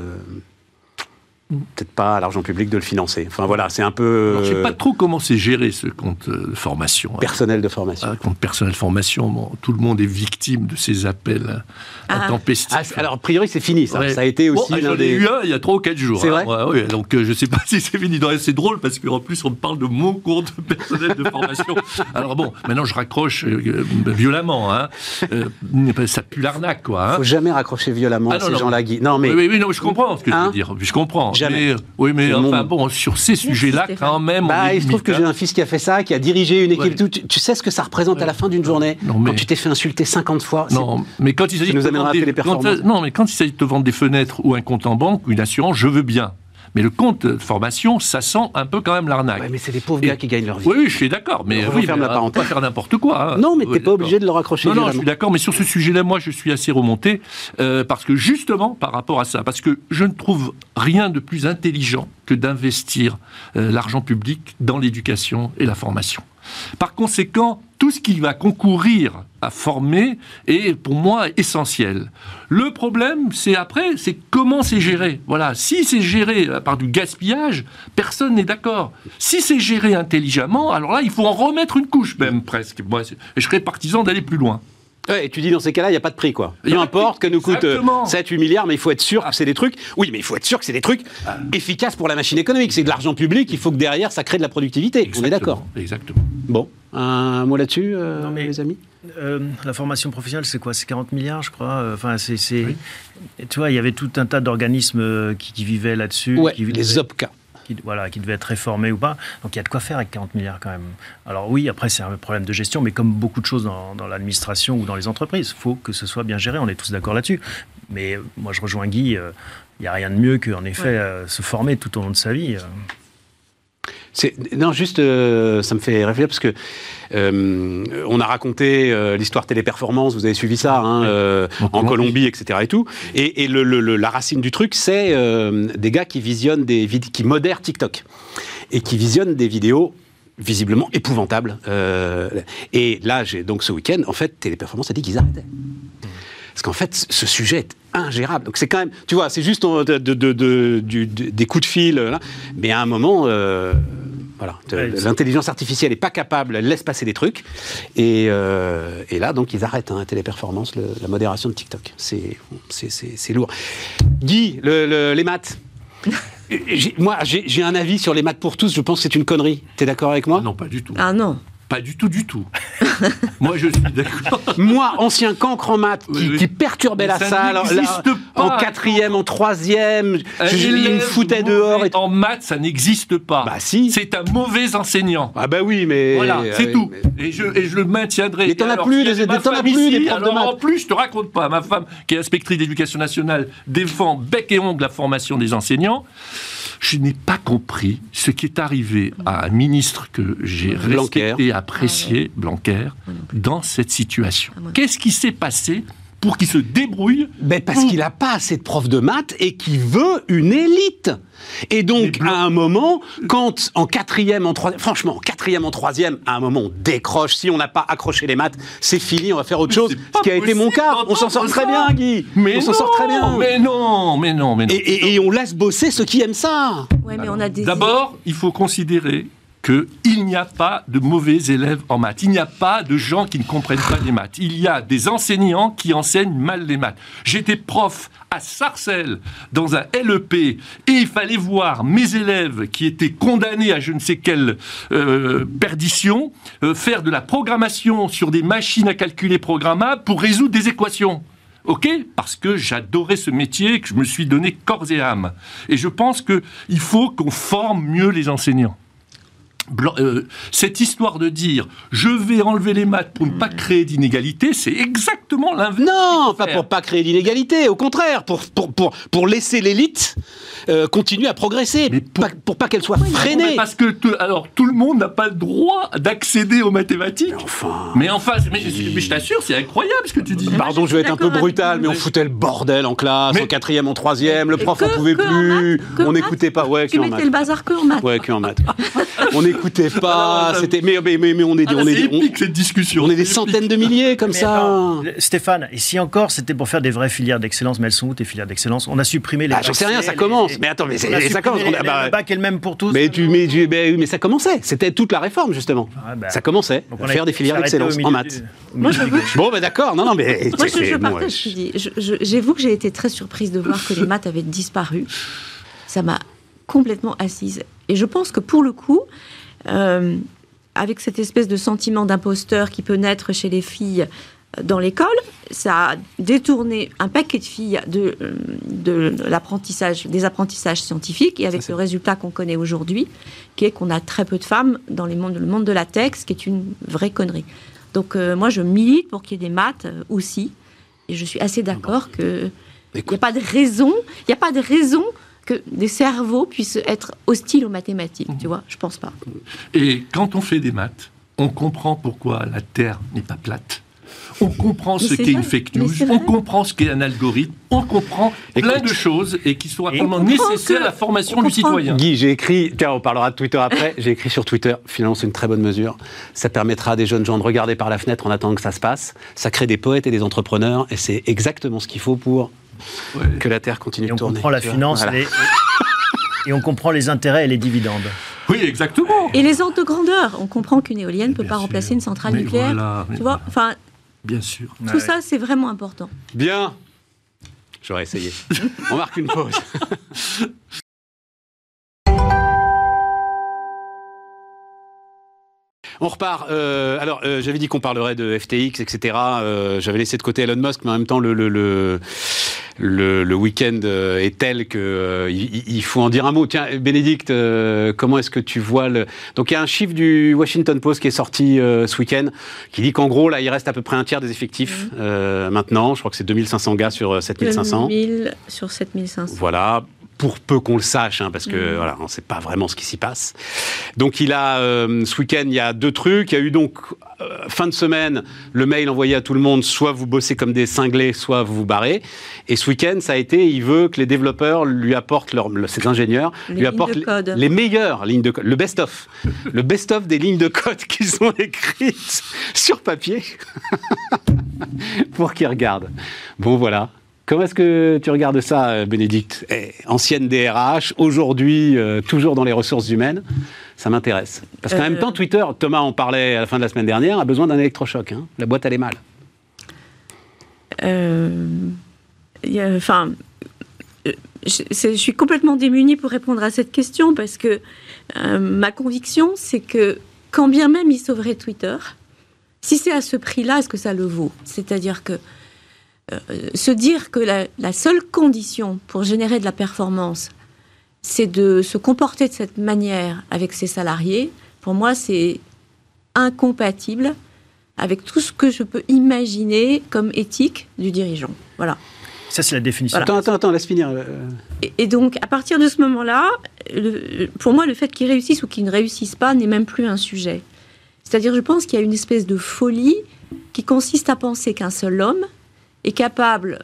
peut-être pas à l'argent public de le financer. Enfin voilà, c'est un peu. je ne sais pas trop comment c'est géré ce compte de formation. Hein. Personnel de formation. Un compte personnel de formation, tout le monde est victime de ces appels ah. intempestifs. Ah, alors a priori c'est fini, ça. Ça a été aussi bon, des. eu un il y a 3 ou 4 jours. C'est vrai. Ouais, donc euh, je ne sais pas si c'est fini. C'est drôle parce qu'en plus on parle de mon compte personnel de formation. alors bon, maintenant je raccroche euh, violemment. Hein. Euh, ça pue l'arnaque quoi. Hein. Faut jamais raccrocher violemment ah, ces gens-là. Non mais. Oui, oui, non, je comprends ce que je veux hein dire. Je comprends oui, mais enfin bon, sur ces sujets-là, quand même. Bah, il se trouve que j'ai un fils qui a fait ça, qui a dirigé une équipe. Tu, sais ce que ça représente à la fin d'une journée quand tu t'es fait insulter 50 fois. Non, mais quand il s'agit de non, mais quand il s'agit de te vendre des fenêtres ou un compte en banque ou une assurance, je veux bien. Mais le compte de formation, ça sent un peu quand même l'arnaque. mais c'est des pauvres gars qui gagnent leur vie. Oui, je suis d'accord. Mais oui, ferme la parenthèse. pas faire n'importe quoi. Hein. Non, mais tu t'es pas obligé de le raccrocher. Non, non, je suis d'accord. Mais sur ce sujet-là, moi, je suis assez remonté euh, parce que justement, par rapport à ça, parce que je ne trouve rien de plus intelligent que d'investir euh, l'argent public dans l'éducation et la formation. Par conséquent, tout ce qui va concourir à former est pour moi essentiel. Le problème, c'est après, c'est comment c'est géré. Voilà, si c'est géré par du gaspillage, personne n'est d'accord. Si c'est géré intelligemment, alors là, il faut en remettre une couche même presque. Moi, je serais partisan d'aller plus loin. Ouais, et tu dis dans ces cas-là, il n'y a pas de prix, quoi. Peu importe que nous coûte 7-8 milliards, mais il faut être sûr que c'est des trucs. Oui, mais il faut être sûr que c'est des trucs efficaces pour la machine économique. C'est de l'argent public, il faut que derrière, ça crée de la productivité. On est d'accord. Exactement. Bon, un mot là-dessus, euh, mes amis? euh, la formation professionnelle, c'est quoi? C'est 40 milliards, je crois. Euh, enfin, c'est, tu vois, il y avait tout un tas d'organismes qui, vivaient là-dessus. Ouais, les OPCA qui, voilà, qui devait être réformé ou pas. Donc il y a de quoi faire avec 40 milliards quand même. Alors oui, après c'est un problème de gestion, mais comme beaucoup de choses dans, l'administration ou dans les entreprises, il faut que ce soit bien géré, on est tous d'accord là-dessus. Mais euh, moi je rejoins Guy, euh, il n'y a rien de mieux qu'en effet euh, se former tout au long de sa vie non, juste, euh, ça me fait réfléchir parce que euh, on a raconté euh, l'histoire téléperformance, vous avez suivi ça, hein, en Colombie, etc. et tout. Et, la racine du truc, c'est des gars qui visionnent des qui modèrent TikTok et qui visionnent des vidéos visiblement épouvantables. et là, j'ai donc ce week-end, en fait, téléperformance a dit qu'ils arrêtaient. Parce qu'en fait, ce sujet est ingérable. Donc c'est quand même, tu vois, c'est juste de, des coups de fil, mais à un moment, Voilà. L'intelligence artificielle n'est pas capable, elle laisse passer des trucs. Et, euh, et là, donc, ils arrêtent hein, téléperformance, la modération de TikTok. C'est lourd. Guy, les maths. moi, j'ai un avis sur les maths pour tous. Je pense que c'est une connerie. Tu es d'accord avec moi? Non, pas du tout. Ah non. Pas du tout, du tout. Moi, je suis d'accord. Moi, ancien cancre en maths, qui, perturbait la salle, en quatrième, en troisième, je, il me foutait dehors. Et... En maths, ça n'existe pas. Bah si. C'est un mauvais enseignant. Ah bah oui, mais... Voilà, c'est tout. Et, je, et je le maintiendrai. Mais t'en as plus, des, t'en as plus des profs de maths. En plus, je te raconte pas, ma femme, qui est inspectrice d'éducation nationale, défend bec et ongle la formation des enseignants je n'ai pas compris ce qui est arrivé à un ministre que j'ai respecté et apprécié, ah Blanquer, dans cette situation. Ah, Qu'est-ce qui s'est passé pour qu'il se débrouille ben Parce qu'il n'a pas assez de profs de maths et qu'il veut une élite. Et donc, à un moment, quand en quatrième, en troisième, franchement, en quatrième, en troisième, à un moment, on décroche. Si on n'a pas accroché les maths, c'est fini, on va faire autre chose. Ce qui a été mon cas. On s'en sort très bien, Guy. Mais on s'en sort très bien. Mais non, mais non, mais non. Et, on laisse bosser ceux qui aiment ça. Ouais, mais on a des... D'abord, il faut considérer qu'il n'y a pas de mauvais élèves en maths. Il n'y a pas de gens qui ne comprennent pas les maths. Il y a des enseignants qui enseignent mal les maths. J'étais prof à Sarcelles dans un LEP et il fallait voir mes élèves qui étaient condamnés à je ne sais quelle euh, perdition euh, faire de la programmation sur des machines à calculer programmables pour résoudre des équations. OK? Parce que j'adorais ce métier, que je me suis donné corps et âme. Et je pense qu'il faut qu'on forme mieux les enseignants. Euh, cette histoire de dire je vais enlever les maths pour ne pas créer d'inégalité, c'est exactement l'inverse. Non, pas pour pas créer d'inégalité, au contraire, pour, pour, pour, pour laisser l'élite euh, continuer à progresser, mais pour, pas, pas qu'elle soit freinée. parce que alors tout le monde n'a pas le droit d'accéder aux mathématiques. Mais enfin, mais, enfin, mais, je t'assure, c'est incroyable ce que tu dis. Pardon, je vais être un peu brutal, mais on foutait le bordel en classe, en quatrième, en troisième, le prof en pouvait plus, on n'écoutait pas. Ouais, tu mettais le bazar que en maths. Ouais, que en maths. on n'écoutait pas, c'était mais, mais, mais, on est, ah, on est, épique, cette discussion. On est des centaines de milliers comme ça. Stéphane, et si encore c'était pour faire des vraies filières d'excellence, mais elles sont où tes filières d'excellence? On a supprimé les. Ah, j'en sais rien, ça commence. Mais attends, mais ça commence. le bac est le même pour tous. Mais tu, mais, mais, ça commençait. C'était toute la réforme justement. Ah, bah. ça commençait. à faire des filières d'excellence en maths. Bon, ben d'accord. Non, non, mais moi, je, je partage J'avoue que j'ai été très surprise de voir que les maths avaient disparu. Ça m'a complètement assise. Et je pense que pour le coup, euh, avec cette espèce de sentiment d'imposteur qui peut naître chez les filles euh, dans l'école, ça a détourné un paquet de filles de, euh, de l'apprentissage, des apprentissages scientifiques, et avec le résultat qu'on connaît aujourd'hui, qui est qu'on a très peu de femmes dans les mondes, le monde de la tech, ce qui est une vraie connerie. Donc moi, je milite pour qu'il y ait des maths aussi, et je suis assez d'accord que il n'y a pas de raison, il n'y a pas de raison que des cerveaux puissent être hostiles aux mathématiques, tu vois Je pense pas. Et quand on fait des maths, on comprend pourquoi la Terre n'est pas plate. On comprend ce qu'est une fake news, on comprend ce qu'est un algorithme, on comprend plein de choses et qui sont absolument nécessaires à la formation du citoyen. Guy, j'ai écrit, tiens, on parlera de Twitter après, j'ai écrit sur Twitter, finalement c'est une très bonne mesure. Ça permettra à des jeunes gens de regarder par la fenêtre en attendant que ça se passe. Ça crée des poètes et des entrepreneurs et c'est exactement ce qu'il faut pour que la Terre continue de tourner. On comprend la finance et, on comprend les intérêts et les dividendes. Oui, exactement. Et les ordres de grandeur. On comprend qu'une éolienne ne peut pas remplacer une centrale nucléaire. tu vois enfin, Bien sûr. Tout ça, c'est vraiment important. Bien. J'aurais essayé. on marque une pause. On repart. Euh, alors, euh, j'avais dit qu'on parlerait de FTX, etc. Euh, j'avais laissé de côté Elon Musk, mais en même temps, le, le, le, le, week-end est tel que il, faut en dire un mot. Tiens, Bénédicte, comment est-ce que tu vois le Donc, il y a un chiffre du Washington Post qui est sorti ce week-end qui dit qu'en gros, là, il reste à peu près un tiers des effectifs mmh. maintenant. Je crois que c'est 2500 gars sur 7500. 2000 sur 7500. Voilà pour peu qu'on le sache, hein, parce que mm. voilà, on ne sait pas vraiment ce qui s'y passe. Donc il a euh, ce week-end, il y a deux trucs. Il y a eu donc euh, fin de semaine le mail envoyé à tout le monde, soit vous bossez comme des cinglés, soit vous vous barrez. Et ce week-end, ça a été, il veut que les développeurs lui apportent leur, ses ingénieurs lui apportent les, meilleures lignes de code, le best-of, le best-of des lignes de code qu'ils ont écrites sur papier pour qu'ils regardent. Bon voilà. Comment est-ce que tu regardes ça, Bénédicte eh, Ancienne DRH, aujourd'hui euh, toujours dans les ressources humaines. Ça m'intéresse. Parce qu'en même temps, Twitter, Thomas en parlait à la fin de la semaine dernière, a besoin d'un électrochoc. Hein. La boîte, elle est mal. Enfin, je, suis complètement démunie pour répondre à cette question parce que ma conviction, c'est que quand bien même il sauverait Twitter, si c'est à ce prix-là, est-ce que ça le vaut? C'est-à-dire que euh, se dire que la, seule condition pour générer de la performance, c'est de se comporter de cette manière avec ses salariés, pour moi, c'est incompatible avec tout ce que je peux imaginer comme éthique du dirigeant. Voilà. Ça, c'est la définition. Attends, attends, attends, laisse finir. Euh. Et, donc, à partir de ce moment-là, pour moi, le fait qu'il réussisse ou qu'il ne réussisse pas n'est même plus un sujet. C'est-à-dire, je pense qu'il y a une espèce de folie qui consiste à penser qu'un seul homme est capable,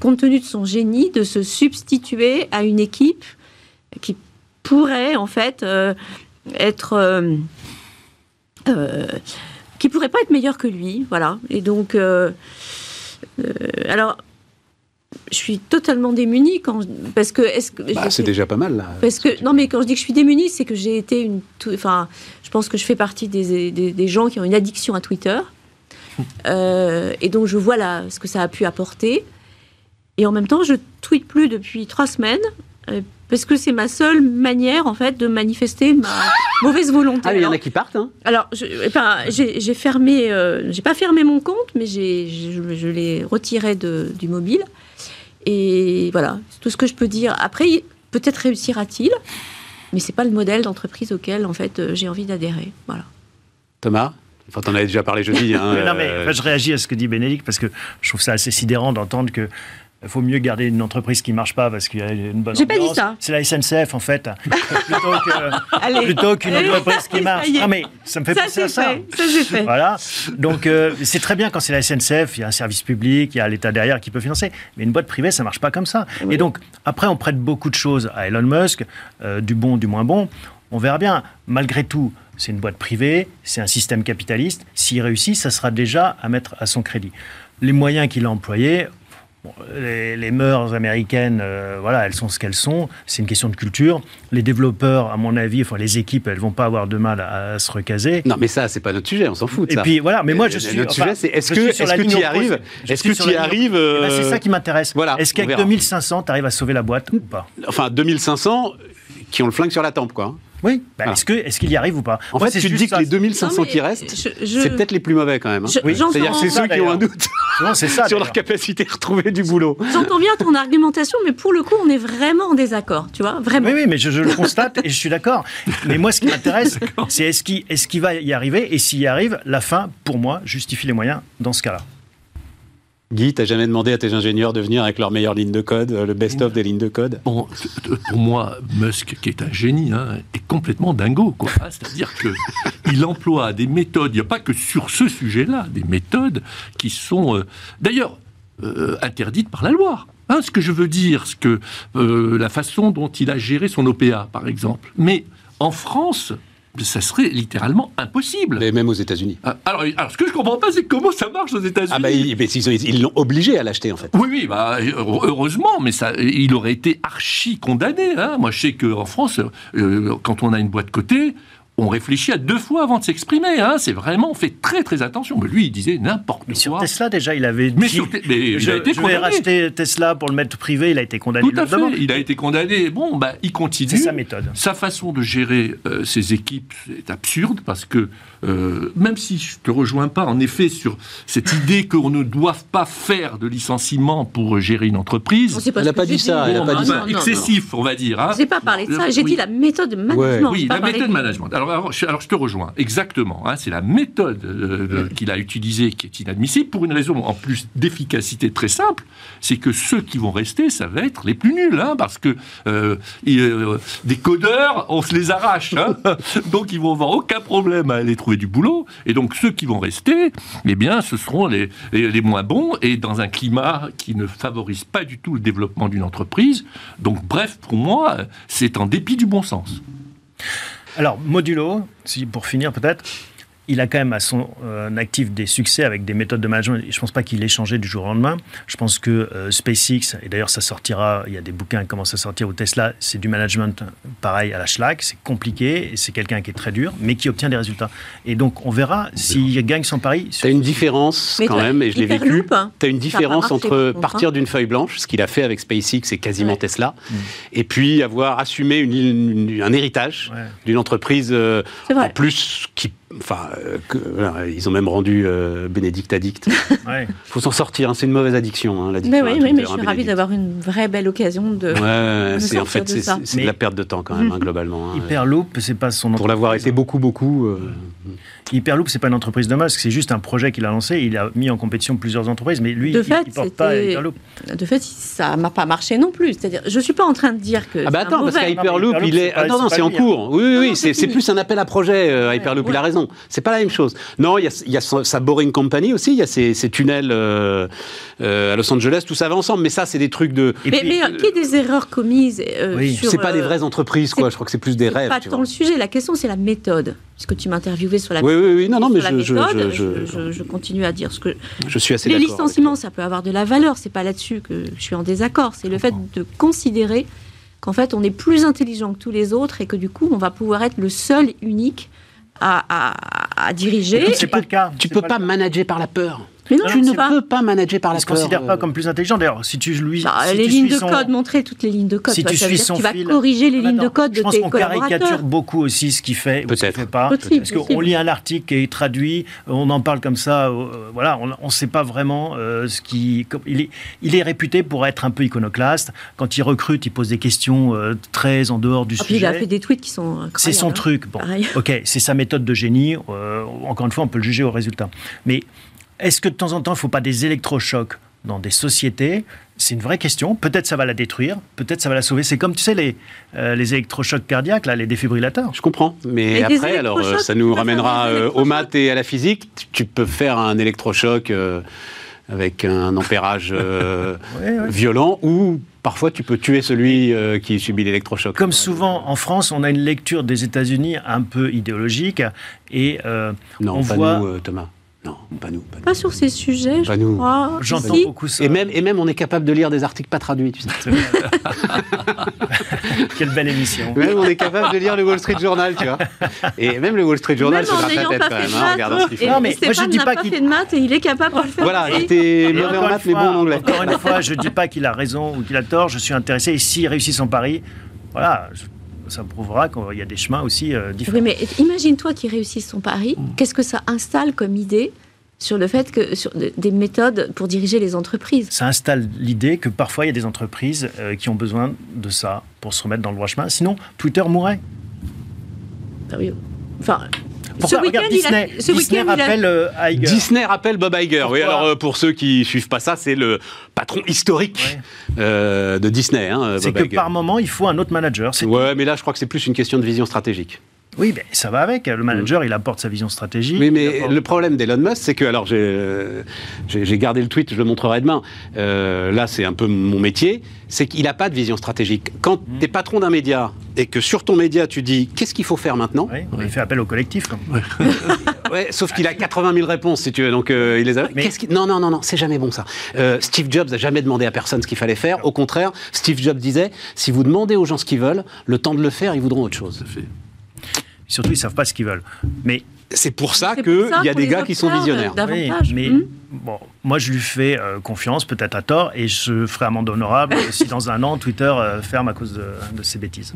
compte tenu de son génie, de se substituer à une équipe qui pourrait en fait euh, être euh, euh, qui pourrait pas être meilleure que lui, voilà. Et donc, alors, je suis totalement démunie quand parce que est-ce que bah, c'est déjà pas mal là. Parce que non mais quand je dis que je suis démunie, c'est que j'ai été une enfin je pense que je fais partie des, des, gens qui ont une addiction à Twitter euh, et donc je vois là ce que ça a pu apporter et en même temps je tweete plus depuis trois semaines euh, parce que c'est ma seule manière en fait de manifester ma mauvaise volonté. Ah, il y en a qui partent. Hein alors, j'ai fermé, euh, j'ai pas fermé mon compte, mais je, je l'ai retiré de, du mobile. Et voilà, c'est tout ce que je peux dire. Après, peut-être réussira-t-il, mais c'est pas le modèle d'entreprise auquel en fait j'ai envie d'adhérer. Voilà. Thomas? Enfin, t'en avais déjà parlé jeudi. Hein, non, mais euh, je réagis à ce que dit Bénédicte parce que je trouve ça assez sidérant d'entendre que il faut mieux garder une entreprise qui marche pas parce qu'il y a une bonne J'ai pas dit ça. C'est la SNCF en fait, plutôt qu'une entreprise qui marche. Non mais ça me fait penser à ça. Ça c'est fait. Voilà. Donc euh, c'est très bien quand c'est la SNCF, il y a un service public, il y a l'État derrière qui peut financer. Mais une boîte privée, ça marche pas comme ça. Et donc après, on prête beaucoup de choses à Elon Musk, euh, du bon, du moins bon. On verra bien. Malgré tout, c'est une boîte privée, c'est un système capitaliste. S'il réussit, ça sera déjà à mettre à son crédit. Les moyens qu'il a employés, les, mœurs américaines, euh, voilà, elles sont ce qu'elles sont. C'est une question de culture. Les développeurs, à mon avis, enfin les équipes, elles vont pas avoir de mal à, se recaser. Non, mais ça, c'est pas notre sujet. On s'en fout. De ça. Et puis voilà. Mais moi, je suis. Notre sujet, c'est est-ce que, est-ce que tu y arrives Est-ce que tu y arrives eh ben, C'est ça qui m'intéresse. Voilà. Est-ce qu'avec 2500, tu arrives à sauver la boîte ou pas? Enfin, 2500 qui ont le flingue sur la tempe, quoi. Oui, bah, est-ce qu'il est y arrive ou pas En fait, tu dis que les 2500 qui restent, c'est peut-être les plus mauvais quand même. Hein. Oui, C'est-à-dire c'est ceux qui ont un doute ça, sur leur capacité à retrouver du boulot. J'entends bien ton argumentation, mais pour le coup, on est vraiment en désaccord, tu vois, vraiment. Oui, oui, mais je, le constate et je suis d'accord. Mais moi, ce qui m'intéresse, c'est est-ce qu'il est va y arriver Et s'il y arrive, la fin, pour moi, justifie les moyens dans ce cas-là. Guy, t'as jamais demandé à tes ingénieurs de venir avec leur meilleure ligne de code, euh, le best-of des lignes de code? Bon, Pour moi, Musk, qui est un génie, hein, est complètement dingo. Ah, c'est-à-dire qu'il emploie des méthodes, il n'y a pas que sur ce sujet-là, des méthodes qui sont euh, d'ailleurs euh, interdites par la loi. Hein, ce que je veux dire, ce que la façon dont il a géré son OPA, par exemple. Mais en France, ça serait littéralement impossible. Mais même aux États-Unis. Ah, alors, alors, ce que je comprends pas, c'est comment ça marche aux États-Unis. Ah bah, ils l'ont obligé à l'acheter en fait. Oui, oui, bah, heureusement, mais ça, il aurait été archi condamné. Hein. Moi, je sais qu'en France, euh, quand on a une boîte cotée, on réfléchit à deux fois avant de s'exprimer. Hein. C'est vraiment, on fait très très attention. Mais lui, il disait n'importe quoi. Mais sur Tesla, déjà, il avait dit. Mais, sur mais je, il a été je vais racheter Tesla pour le mettre privé. Il a été condamné. Tout à fait. Il a été condamné. Bon, bah, il continue. C'est sa méthode. Sa façon de gérer euh, ses équipes est absurde parce que euh, même si je te rejoins pas, en effet, sur cette idée qu'on ne doive pas faire de licenciement pour gérer une entreprise. elle n'a pas dit ça. Elle pas dit excessif, on va dire. Hein. Je n'ai pas parlé de ça. J'ai dit la méthode de management. Oui, la méthode de management. Alors, alors, je, te rejoins, exactement. Hein, c'est la méthode euh, qu'il a utilisée qui est inadmissible pour une raison en plus d'efficacité très simple, c'est que ceux qui vont rester, ça va être les plus nuls, hein, parce que euh, euh, des codeurs, on se les arrache, hein. donc ils vont avoir aucun problème à aller trouver du boulot, et donc ceux qui vont rester, eh bien, ce seront les, les moins bons, et dans un climat qui ne favorise pas du tout le développement d'une entreprise. Donc, bref, pour moi, c'est en dépit du bon sens. Alors, modulo, si, pour finir peut-être, il a quand même à son euh, actif des succès avec des méthodes de management. Je ne pense pas qu'il ait changé du jour au lendemain. Je pense que euh, SpaceX, et d'ailleurs ça sortira, il y a des bouquins qui commencent à sortir au Tesla, c'est du management pareil à la schlag, c'est compliqué, et c'est quelqu'un qui est très dur, mais qui obtient des résultats. Et donc on verra s'il gagne son pari. Tu as une différence quand même, et je l'ai vécu. Hein. Tu as une différence entre partir d'une feuille blanche, ce qu'il a fait avec SpaceX et quasiment Tesla, mm. et puis avoir assumé une, un héritage d'une entreprise euh, en plus qui Enfin, euh, ils ont même rendu euh, Bénédicte addict. Il faut s'en sortir, hein, c'est une mauvaise addiction, hein, l'addiction. Mais oui, mais je suis ravie d'avoir une vraie belle occasion de. Ouais, c'est en fait, c'est de la perte de temps quand même, hein, globalement. Hyperloop, c'est pas son Pour l'avoir été beaucoup, beaucoup. Euh, Hyperloop, c'est pas une entreprise de Musk, c'est juste un projet qu'il a lancé. Il a mis en compétition plusieurs entreprises, mais lui, il, ne porte pas Hyperloop. De fait, ça m'a pas marché non plus. C'est-à-dire, je suis pas en train de dire que. Ah bah attends, parce qu'Hyperloop, il est. Ah non, non, c'est en cours. Oui, oui, oui, c'est plus un appel à projet. Euh, Hyperloop, il a raison. C'est pas la même chose. Non, il y a, sa Boring Company aussi. Il y a ces, tunnels euh, euh, à Los Angeles. Tout ça va ensemble. Mais ça, c'est des trucs de. Mais, mais qui est des erreurs commises oui. C'est pas des vraies entreprises, quoi. Je crois que c'est plus des rêves. Pas tant le sujet. La question, c'est la méthode. Puisque tu m'interviewais sur la. Oui, oui, oui. Non, non, mais je, je, continue à dire ce que. Je suis assez Les licenciements, ça peut avoir de la valeur. C'est pas là-dessus que je suis en désaccord. C'est le fait de considérer qu'en fait, on est plus intelligent que tous les autres et que du coup, on va pouvoir être le seul unique à, à, diriger. C'est pas le cas. Tu peux pas manager par la peur. Mais non, tu ne peux pas manager par la peur. Il ne se considère pas comme plus intelligent. D'ailleurs, si tu lui. Bah, les lignes de code, montrer toutes les lignes de code. Si tu suis son tu vas corriger les lignes de code de tes collaborateurs. Je pense qu'on caricature beaucoup aussi ce qu'il fait ou ce qu'il fait pas. Parce qu'on lit un article qui est traduit, on en parle comme ça, euh, voilà, on ne sait pas vraiment euh, ce qui. Il est, il est réputé pour être un peu iconoclaste. Quand il recrute, il pose des questions euh, très en dehors du ah, sujet. Puis il a fait des tweets qui sont. C'est son truc. Bon, ok, c'est sa méthode de génie. encore une fois, on peut le juger au résultat. Mais est-ce que de temps en temps, il ne faut pas des électrochocs dans des sociétés? C'est une vraie question. Peut-être ça va la détruire, peut-être ça va la sauver. C'est comme, tu sais, les, euh, les électrochocs cardiaques, là, les défibrillateurs. Je comprends. Mais après, alors, euh, ça nous ramènera euh, aux maths et à la physique. Tu peux faire un électrochoc avec un ampérage violent ou parfois tu peux tuer celui qui subit l'électrochoc. Comme souvent en France, on a une lecture des États-Unis un peu idéologique et non, on pas voit. Nous, Thomas. Non, pas nous. Pas, sur ces sujets, je nous. crois. J'entends beaucoup ça. Et même, et même, on est capable de lire des articles pas traduits, tu sais. Quelle belle émission. Même on est capable de lire le Wall Street Journal, tu vois. Et même le Wall Street Journal se gratte la tête quand même, hein, regardant ce qu'il fait. Non, mais moi, je dis pas qu'il fait de maths et il est capable de le faire. Voilà, il était mauvais en maths, mais bon en anglais. Encore une fois, je dis pas qu'il a raison ou qu'il a tort, je suis intéressé. Et s'il réussit son pari, voilà, ça prouvera qu'il y a des chemins aussi euh, différents. Oui, mais imagine-toi qu'il réussisse son pari. Qu'est-ce que ça installe comme idée sur le fait que sur des méthodes pour diriger les entreprises? Ça installe l'idée que parfois il y a des entreprises euh, qui ont besoin de ça pour se remettre dans le droit chemin. Sinon, Twitter mourrait. Ah. Enfin, pourquoi Regarde, Disney, ce Disney rappelle euh, Iger. Disney rappelle Bob Iger. oui, alors euh, pour ceux qui suivent pas ça, c'est le patron historique de Disney. Hein, c'est que par moment, il faut un autre manager. Ouais, mais là, je crois que c'est plus une question de vision stratégique. Oui, mais ça va avec. Le manager, il apporte sa vision stratégique. Oui, mais le problème d'Elon Musk, c'est que, alors j'ai gardé le tweet, je le montrerai demain. Euh, là, c'est un peu mon métier. C'est qu'il n'a pas de vision stratégique. Quand mmh. tu es patron d'un média et que sur ton média, tu dis qu'est-ce qu'il faut faire maintenant oui, Il fait appel au collectif. Quand ouais, sauf qu'il a 80 000 réponses, si tu veux. Donc, euh, il les a. Mais... Non, non, non, non, c'est jamais bon ça. Euh, Steve Jobs n'a jamais demandé à personne ce qu'il fallait faire. Au contraire, Steve Jobs disait si vous demandez aux gens ce qu'ils veulent, le temps de le faire, ils voudront autre chose. fait. Surtout, ils savent pas ce qu'ils veulent. Mais c'est pour ça qu'il y a des gars qui sont visionnaires. Oui, mais hmm bon, moi, je lui fais euh, confiance, peut-être à tort, et je ferai amende honorable si dans un an, Twitter euh, ferme à cause de, de ses bêtises.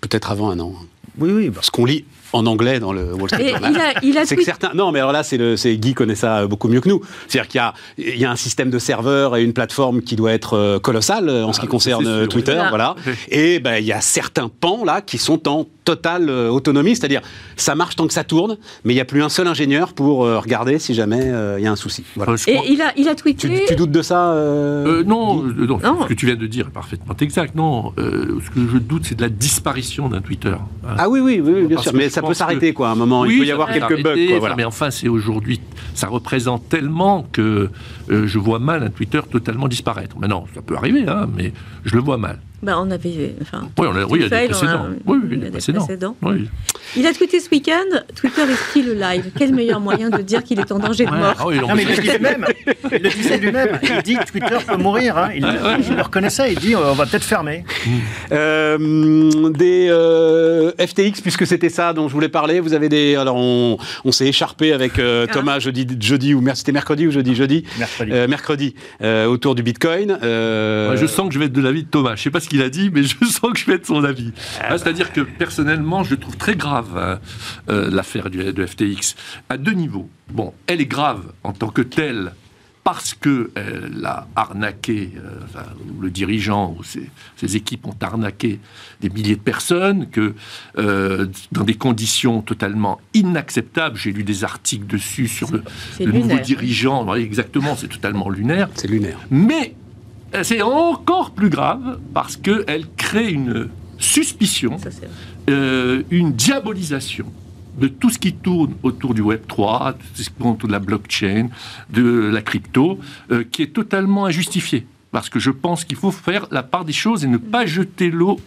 Peut-être avant un an. Oui, oui. Bah. Ce qu'on lit en anglais dans le Wall Street Journal. c'est que certains. Non, mais alors là, c'est Guy connaît ça beaucoup mieux que nous. C'est-à-dire qu'il y a, il y a un système de serveurs et une plateforme qui doit être euh, colossale en ce qui ah, concerne Twitter, voilà. Et ben, il y a certains pans là qui sont en totale euh, autonomie, c'est-à-dire ça marche tant que ça tourne, mais il n'y a plus un seul ingénieur pour euh, regarder si jamais il y a un souci. Et il a, il a tweeté. Tu, doutes de ça non, non, ce que tu viens de dire est parfaitement exact. Non, ce que je doute, c'est de la disparition d'un Twitter. Ah oui, oui, oui, bien sûr. Mais ça peut s'arrêter, quoi, à un moment. il peut y avoir quelques bugs. Mais enfin, c'est aujourd'hui, ça représente tellement que euh, je vois mal un Twitter totalement disparaître. Maintenant, ça peut arriver, hein, mais je le vois mal. Bah, on avait. Enfin, oui, on a, oui, il y a des précédents. oui, il y a des précédents. Oui. Il a tweeté ce week-end Twitter est le live Quel meilleur moyen de dire qu'il est en danger de mort? Ah oui, non, mais il le disait même. Il le disait lui-même. Il dit Twitter peut mourir. Hein. Il, le reconnaissait. Il dit on va peut-être fermer. Euh, des euh, FTX, puisque c'était ça dont je voulais parler. Vous avez des. Alors, on, on s'est écharpé avec euh, ah. Thomas jeudi, jeudi ou c'était mercredi ou jeudi Jeudi? Mercredi. mercredi autour du Bitcoin. je sens que je vais être de l'avis de Thomas. Je sais pas ce qu'il a dit, mais je sens que je vais être son avis. Ah. C'est-à-dire que personnellement, je trouve très grave hein, l'affaire de FTX à deux niveaux. Bon, elle est grave en tant que telle parce qu'elle a arnaqué, euh, le dirigeant ou ses, équipes ont arnaqué des milliers de personnes, que euh, dans des conditions totalement inacceptables, j'ai lu des articles dessus sur le, nouveau dirigeant, exactement, c'est totalement lunaire. C'est lunaire. Mais euh, c'est encore plus grave parce qu'elle crée une suspicion, une diabolisation de tout ce qui tourne autour du Web 3, tout ce qui tourne autour de la blockchain, de la crypto, euh, qui est totalement injustifié. Parce que je pense qu'il faut faire la part des choses et ne pas jeter l'eau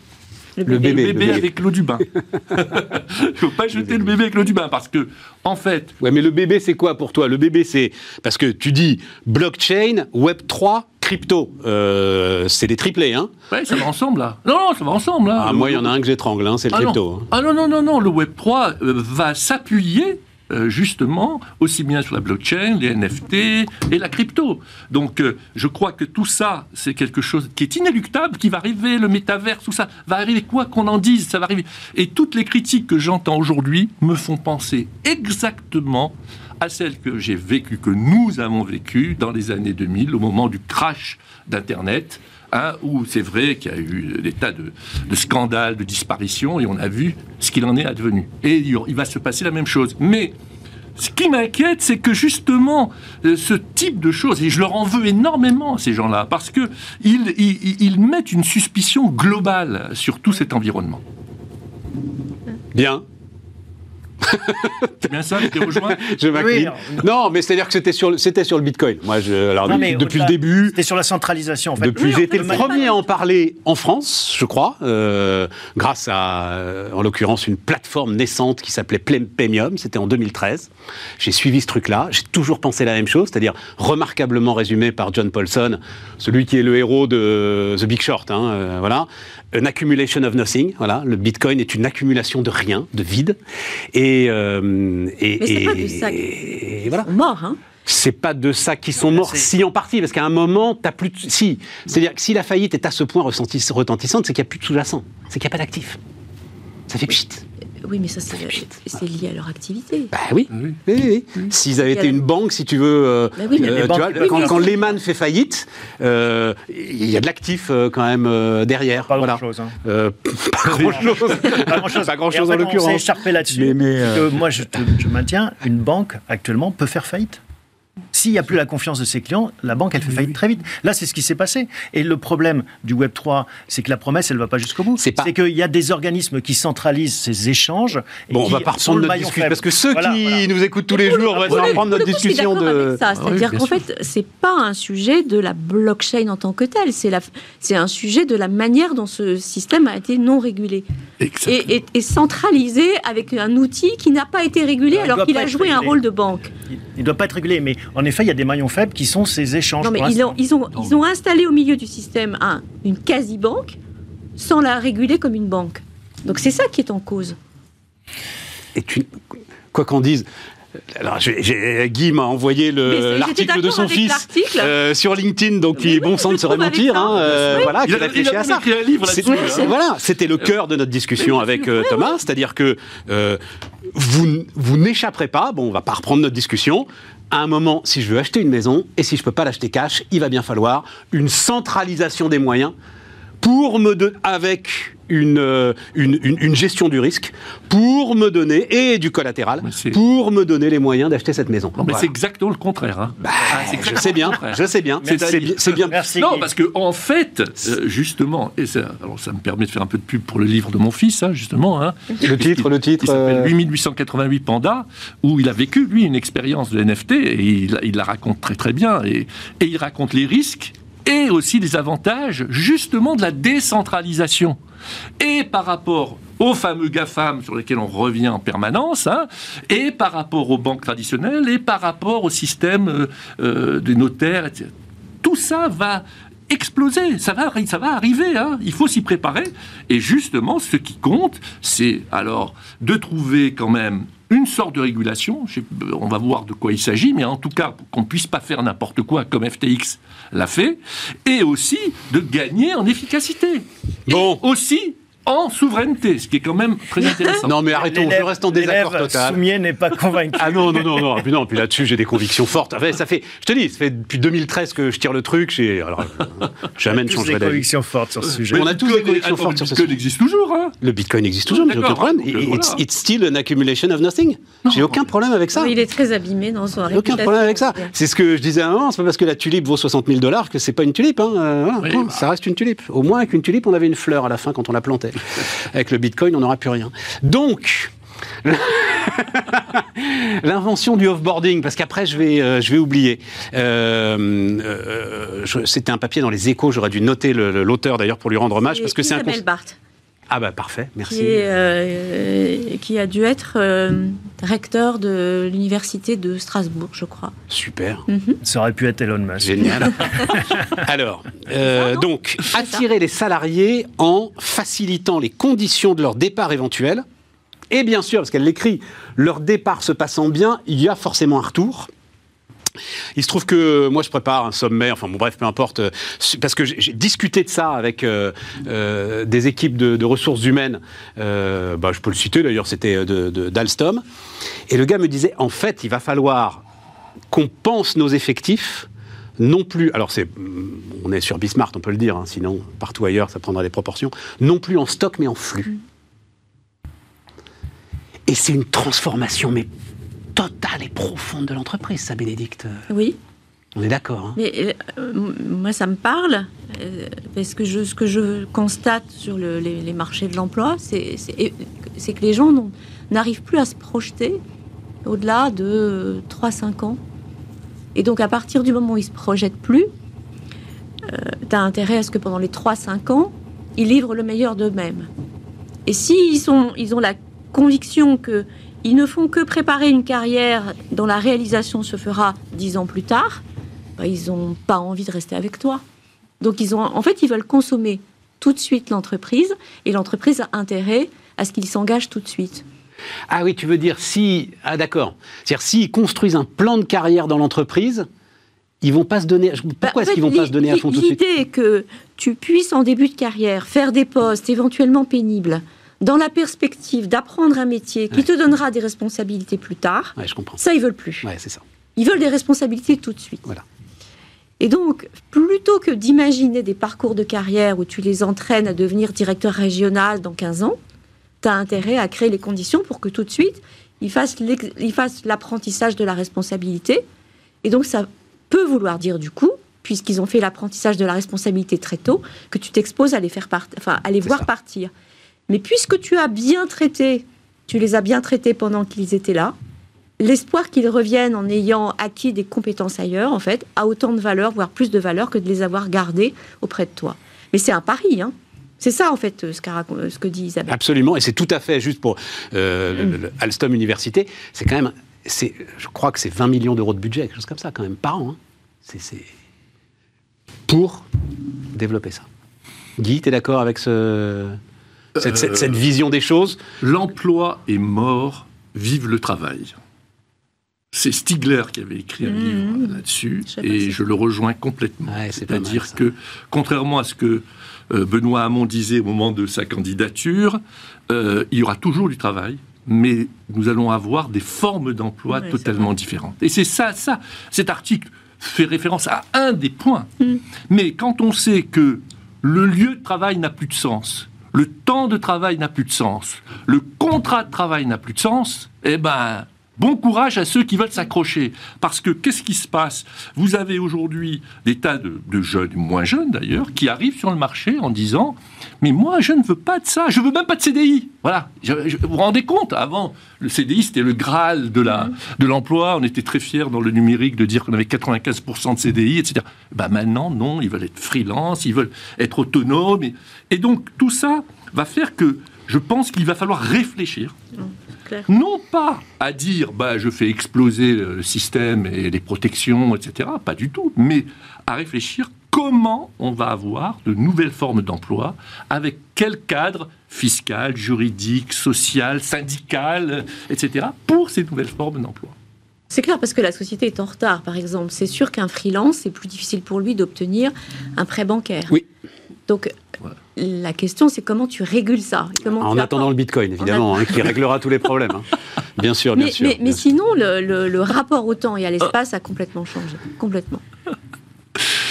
le bébé, avec l'eau du bain. Il ne faut pas jeter le bébé avec l'eau du bain parce que, en fait. Ouais, mais le bébé, c'est quoi pour toi? Le bébé, c'est. Parce que tu dis blockchain, Web 3, crypto. Euh, c'est des triplés, hein Oui, ça va ensemble, là. Non, ça va ensemble, là. Ah, moi, il y en a un que j'étrangle, hein, c'est le ah, crypto. Hein. Ah non, non, non, non, le Web 3 euh, va s'appuyer euh, justement aussi bien sur la blockchain, les NFT et la crypto. Donc euh, je crois que tout ça, c'est quelque chose qui est inéluctable, qui va arriver, le métavers, tout ça va arriver, quoi qu'on en dise, ça va arriver. Et toutes les critiques que j'entends aujourd'hui me font penser exactement à celles que j'ai vécues, que nous avons vécues dans les années 2000, au moment du crash d'Internet, Hein, où c'est vrai qu'il y a eu des tas de, scandales, de disparitions, et on a vu ce qu'il en est advenu. Et il va se passer la même chose. Mais ce qui m'inquiète, c'est que justement, euh, ce type de choses, et je leur en veux énormément ces gens-là, parce qu'ils ils mettent une suspicion globale sur tout cet environnement. Bien. C'est bien ça, tu rejoint Je m'incline. non, mais c'est-à-dire que c'était sur, c'était sur le Bitcoin. Moi, je, alors, depuis, le début. C'était sur la centralisation, en fait. Depuis, été le premier à en parler en France, je crois, euh, grâce à, euh, en l'occurrence, une plateforme naissante qui s'appelait Premium. C'était en 2013. J'ai suivi ce truc-là. J'ai toujours pensé la même chose, c'est-à-dire remarquablement résumé par John Paulson, celui qui est le héros de The Big Short. Hein, euh, voilà. An accumulation of nothing. Voilà. Le Bitcoin est une accumulation de rien, de vide. Et et, euh, Mais c'est pas de ça qu'ils sont morts, hein c'est pas de ça qu'ils sont morts, si en partie, parce qu'à un moment, t'as plus. De... Si, c'est-à-dire que si la faillite est à ce point retentissante, c'est qu'il n'y a plus de sous-jacent, c'est qu'il n'y a pas d'actifs. Ça fait pchit. Oui, mais ça, c'est lié à leur activité. Bah oui, oui, oui. S'ils avaient été une banque, si tu veux, euh, bah euh, tu vois, quand, Lehman fait faillite, euh, il y a de l'actif quand même derrière. Pas voilà. grand-chose. Hein. pas grand-chose. pas grand-chose. en l'occurrence. On s'est écharpé là-dessus. moi, je, je maintiens, une banque actuellement peut faire faillite. S'il n'y a plus la confiance de ses clients, la banque, elle fait faillite très vite. Là, c'est ce qui s'est passé. Et le problème du Web 3, c'est que la promesse, elle ne va pas jusqu'au bout. C'est qu'il y a des organismes qui centralisent ces échanges. bon, on va pas reprendre notre discussion. Parce que ceux qui nous écoutent tous les jours vont reprendre notre discussion de. C'est-à-dire qu'en fait, c'est pas un sujet de la blockchain en tant que tel. C'est un sujet de la manière dont ce système a été non régulé. Et, et, centralisé avec un outil qui n'a pas été régulé alors qu'il a joué un rôle de banque. Il ne doit pas être régulé, mais en effet, il y a des maillons faibles qui sont ces échanges. Non, mais ils ont, ils, ont, ils ont installé au milieu du système un, une quasi-banque sans la réguler comme une banque. Donc c'est ça qui est en cause. Et tu, quoi qu'on dise, alors, Guy m'a envoyé l'article de son fils euh, sur LinkedIn, donc il est bon sang de se remontir. Hein, euh, voilà, il a, réfléchi à ça. Hein. Voilà, c'était le cœur de notre discussion avec euh, Thomas, c'est-à-dire que vous, vous n'échapperez pas. Bon, on va pas reprendre notre discussion à un moment, si je veux acheter une maison et si je ne peux pas l'acheter cash, il va bien falloir une centralisation des moyens pour me de, avec euh, une, une, gestion du risque pour me donner, et du collatéral, pour me donner les moyens d'acheter cette maison. mais c'est exactement le contraire. Hein. Bah, ah, je sais bien, je sais bien. C'est bien. Merci. Non, parce que en fait, euh, justement, et ça, alors ça me permet de faire un peu de pub pour le livre de mon fils, hein, justement. Hein, le titre, le titre. Il s'appelle 8888 euh, Panda, où il a vécu, lui, une expérience de NFT, et il, il, la raconte très très bien, et, et il raconte les risques et aussi les avantages justement de la décentralisation. Et par rapport aux fameux GAFAM sur lesquels on revient en permanence, hein, et par rapport aux banques traditionnelles, et par rapport au système euh, euh, des notaires, etc. Tout ça va exploser, ça va, arriver, hein. il faut s'y préparer. Et justement, ce qui compte, c'est alors de trouver quand même une sorte de régulation, on va voir de quoi il s'agit, mais en tout cas qu'on ne puisse pas faire n'importe quoi comme FTX l'a fait, et aussi de gagner en efficacité. Bon. Et aussi en souveraineté, ce qui est quand même très intéressant. non, mais arrêtons, je reste en désaccord total. Soumier n'est pas convaincu. ah non, non, non, non. Puis, non, puis là-dessus, j'ai des convictions fortes. ça fait, je te dis, ça fait depuis 2013 que je tire le truc. J'ai, alors, jamais ne changerai d'avis. des convictions fortes sur ce sujet. On a tous des convictions fortes sur ce sujet. Le Bitcoin existe toujours, hein Le Bitcoin existe toujours, mais j'ai aucun problème. It's, still an accumulation of nothing. J'ai aucun problème avec ça. il est très abîmé dans son Aucun problème avec ça. C'est ce que je disais à un moment. C'est pas parce que la tulipe vaut 60 000 dollars que c'est pas une tulipe. Hein. Euh, bah. Ça reste une tulipe. Au moins, avec une tulipe, on avait une fleur à la fin quand on la plantait. Avec le Bitcoin, on n'aura plus rien. Donc, L'invention du offboarding, parce qu'après je vais, euh, je vais oublier. Euh, euh, c'était un papier dans les échos, j'aurais dû noter l'auteur d'ailleurs pour lui rendre hommage, parce que c'est un... Barthes. Ah bah parfait, merci. Qui, qui a dû être recteur de l'université de Strasbourg, je crois. Super. Mhm. Ça aurait pu être Elon Musk. Génial. Alors, donc, attirer les salariés en facilitant les conditions de leur départ éventuel et bien sûr, parce qu'elle l'écrit, leur départ se passant bien, il y a forcément un retour. Il se trouve que moi je prépare un sommet, enfin bon bref, peu importe, euh, parce que j'ai discuté de ça avec euh, euh, des équipes de, ressources humaines, bah, je peux le citer d'ailleurs, c'était d'Alstom, et le gars me disait, en fait, il va falloir qu'on pense nos effectifs, non plus, alors c'est, on est sur Bismarck, on peut le dire, hein, sinon partout ailleurs ça prendra des proportions, non plus en stock mais en flux. Et c'est une transformation, mais totale et profonde de l'entreprise, ça, Bénédicte. Oui. On est d'accord. Hein. Mais euh, moi, ça me parle, euh, parce que je, ce que je constate sur les, marchés de l'emploi, c'est que les gens n'arrivent plus à se projeter au-delà de 3-5 ans. Et donc, à partir du moment où ils ne se projettent plus, euh, tu as intérêt à ce que pendant les 3-5 ans, ils livrent le meilleur d'eux-mêmes. Et s'ils ils ont la conviction qu'ils ne font que préparer une carrière dont la réalisation se fera dix ans plus tard, bah, ils n'ont pas envie de rester avec toi. Donc ils ont, en fait, ils veulent consommer tout de suite l'entreprise et l'entreprise a intérêt à ce qu'ils s'engagent tout de suite. Ah oui, tu veux dire si ah d'accord, c'est-à-dire s'ils construisent un plan de carrière dans l'entreprise, ils vont pas se donner. Pourquoi bah, est-ce qu'ils vont pas se donner à fond tout de suite? L'idée que tu puisses en début de carrière faire des postes éventuellement pénibles, dans la perspective d'apprendre un métier qui te donnera des responsabilités plus tard, je comprends. ça, ils veulent plus. c'est ça. Ils veulent des responsabilités tout de suite. Voilà. Et donc, plutôt que d'imaginer des parcours de carrière où tu les entraînes à devenir directeur régional dans 15 ans, tu as intérêt à créer les conditions pour que tout de suite, ils fassent l'apprentissage de la responsabilité. Et donc, ça peut vouloir dire du coup, puisqu'ils ont fait l'apprentissage de la responsabilité très tôt, que tu t'exposes à les, faire enfin, à les voir partir. Mais puisque tu as bien traité, tu les as bien traités pendant qu'ils étaient là, l'espoir qu'ils reviennent en ayant acquis des compétences ailleurs, en fait, a autant de valeur, voire plus de valeur que de les avoir gardés auprès de toi. Mais c'est un pari, hein. C'est ça, en fait, ce, ce, que dit Isabelle. Absolument, et c'est tout à fait juste pour euh, mm. Alstom Université. C'est quand même, je crois que c'est 20 millions d'euros de budget, quelque chose comme ça, quand même, par an. Hein. C'est pour développer ça. Guy, tu es d'accord avec ce, cette, euh, vision des choses L'emploi est mort, vive le travail. C'est Stigler qui avait écrit un mmh. livre là-dessus, et je le rejoins complètement. C'est-à-dire que, contrairement à ce que euh, Benoît Hamon disait au moment de sa candidature, euh, il y aura toujours du travail, mais nous allons avoir des formes d'emploi totalement différentes. Et c'est ça, ça, cet article fait référence à un des points. Mmh. Mais quand on sait que le lieu de travail n'a plus de sens, le temps de travail n'a plus de sens, le contrat de travail n'a plus de sens, eh ben, Bon courage à ceux qui veulent s'accrocher. Parce que qu'est-ce qui se passe? Vous avez aujourd'hui des tas de, jeunes, moins jeunes d'ailleurs, qui arrivent sur le marché en disant Mais moi, je ne veux pas de ça, je veux même pas de CDI. Voilà. vous vous rendez compte? Avant, le CDI, c'était le Graal de, la, de l'emploi. On était très fiers dans le numérique de dire qu'on avait 95% de CDI, etc. Bah maintenant, non, ils veulent être freelance, ils veulent être autonomes. et donc, tout ça va faire que je pense qu'il va falloir réfléchir. Non pas à dire bah, je fais exploser le système et les protections, etc. Pas du tout. Mais à réfléchir comment on va avoir de nouvelles formes d'emploi, avec quel cadre fiscal, juridique, social, syndical, etc. pour ces nouvelles formes d'emploi. C'est clair parce que la société est en retard, par exemple. C'est sûr qu'un freelance, c'est plus difficile pour lui d'obtenir un prêt bancaire. Oui. Donc, la question, c'est comment tu régules ça En attendant le Bitcoin, évidemment, hein, qui réglera tous les problèmes. Hein. Bien sûr, bien mais, sûr. Mais, sinon, le, rapport au temps et à l'espace a complètement changé. Complètement.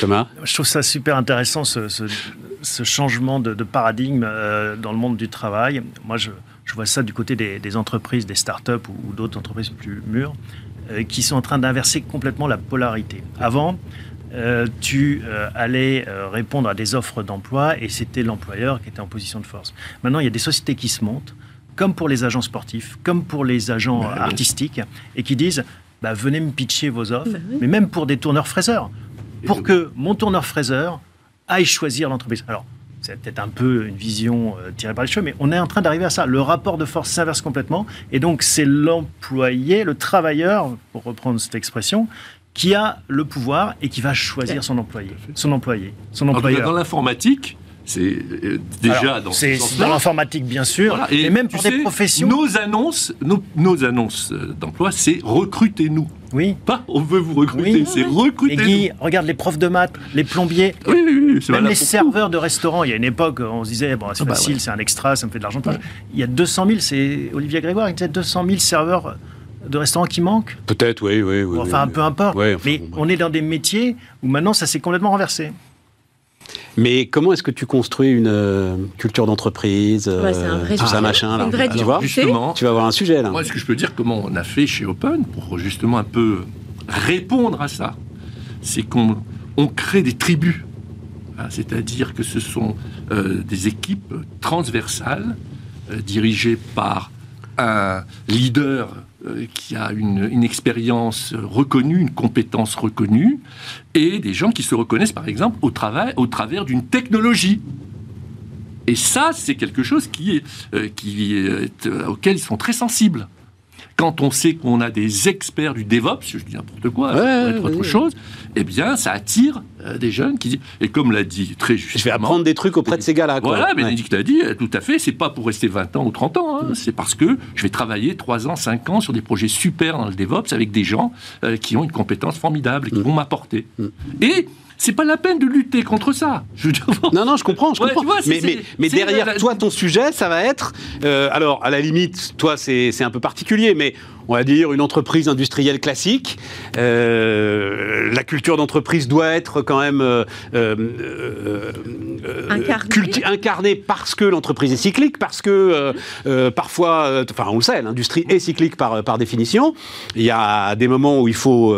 Thomas? Je trouve ça super intéressant, ce, changement de, paradigme euh, dans le monde du travail. Moi, je, vois ça du côté des, entreprises, des startups ou, ou d'autres entreprises plus mûres, euh, qui sont en train d'inverser complètement la polarité. Avant, euh, tu euh, allais euh, répondre à des offres d'emploi et c'était l'employeur qui était en position de force. Maintenant, il y a des sociétés qui se montent, comme pour les agents sportifs, comme pour les agents bah artistiques, et qui disent bah, venez me pitcher vos offres, bah mais même pour des tourneurs-fraiseurs, pour que mon tourneur-fraiseur aille choisir l'entreprise. Alors, c'est peut-être un peu une vision tirée par les cheveux, mais on est en train d'arriver à ça. Le rapport de force s'inverse complètement, et donc c'est l'employé, le travailleur, pour reprendre cette expression, qui a le pouvoir et qui va choisir son employé, son employé, son employeur. Dans l'informatique, c'est euh, déjà dans C'est dans l'informatique, bien sûr, et, même pour des professions. Nos annonces, nos, annonces euh, d'emploi, c'est recrutez-nous. Oui. Pas on veut vous recruter, c'est recrutez-nous. Guy, regarde les profs de maths, les plombiers, oui, oui, même les serveurs de restaurants. Il y a une époque, on se disait, bon, c'est ah bah facile, c'est un extra, ça me fait de l'argent. Il y a 200 000, c'est Olivier Grégoire, il disait 200 000 serveurs de restaurants qui manquent Peut-être, oui, oui, oui. Enfin, peu importe. mais on est dans des métiers où maintenant ça s'est complètement renversé. Mais comment est-ce que tu construis une euh, culture d'entreprise, euh, tout ça machin là Tu vois, justement, tu vas avoir un sujet là. Moi, est-ce que je peux dire comment on a fait chez Open pour justement un peu répondre à ça C'est qu'on on crée des tribus, hein, c'est-à-dire que ce sont euh, des équipes transversales dirigées par un leader euh, qui a une, expérience reconnue, une compétence reconnue, et des gens qui se reconnaissent, par exemple, au, travers d'une technologie. Et ça, c'est quelque chose qui est, euh, euh, auquel ils sont très sensibles quand on sait qu'on a des experts du DevOps, je dis n'importe quoi, ouais, être autre chose, eh bien, ça attire euh, des jeunes qui disent, et comme l'a dit très justement... Je vais apprendre des trucs auprès de ces gars-là. Voilà, Bénédicte l'a dit, euh, tout à fait, c'est pas pour rester 20 ans ou 30 ans, hein. c'est parce que je vais travailler 3 ans, 5 ans sur des projets super dans le DevOps avec des gens euh, qui ont une compétence formidable et qui mm. vont m'apporter. Mm. Et c'est pas la peine de lutter contre ça. Je non, non, je comprends, je comprends. mais, mais, mais derrière toi, ton sujet, ça va être. Euh, alors, à la limite, toi, c'est un peu particulier, mais on va dire une entreprise industrielle classique. Euh, la culture d'entreprise doit être quand même euh, incarnée. parce que l'entreprise est cyclique, parce que parfois, enfin, on le sait, l'industrie est cyclique par, par définition. Il y a des moments où il faut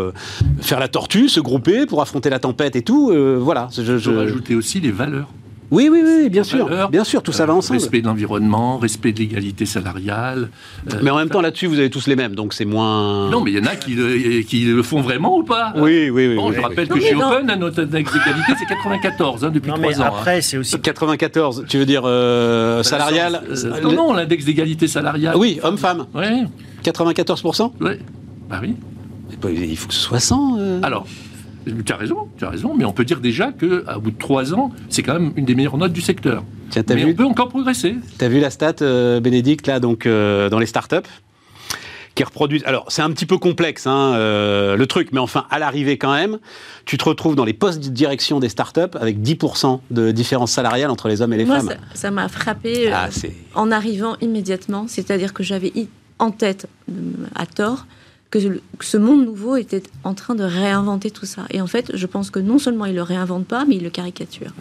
faire la tortue, se grouper pour affronter la tempête et tout. Euh, voilà. Je, je... rajouter aussi les valeurs. Oui, oui, oui, bien sûr, bien sûr, tout ça va euh, ensemble. Respect de l'environnement, respect de l'égalité salariale. Euh, mais en même temps, là-dessus, vous avez tous les mêmes, donc c'est moins. Non, mais il y en a qui le, qui le font vraiment ou pas? Oui, oui, oui. Bon, je rappelle que chez Open, notre index d'égalité, c'est 94 hein, depuis non, 3 mais ans. Après, hein. c'est aussi 94. Tu veux dire bah, salarial Non, non, l'index d'égalité salariale. Oui, homme-femme. Oui. 94% Oui. Bah oui. Il faut que ce soit 100. Alors, tu as raison, tu as raison, mais on peut dire déjà qu'à bout de trois ans, c'est quand même une des meilleures notes du secteur. mais on peut encore progresser. Tu as vu la stat, euh, Bénédicte, là, donc, euh, dans les startups qui reproduisent. Alors, c'est un petit peu complexe, hein, euh, le truc, mais enfin, à l'arrivée quand même, tu te retrouves dans les postes de direction des startups avec 10% de différence salariale entre les hommes et les femmes. Ça m'a frappé ah, en arrivant immédiatement, c'est-à-dire que j'avais en tête, à tort, que, ce monde nouveau était en train de réinventer tout ça. Et en fait, je pense que non seulement il le réinvente pas, mais il le caricature.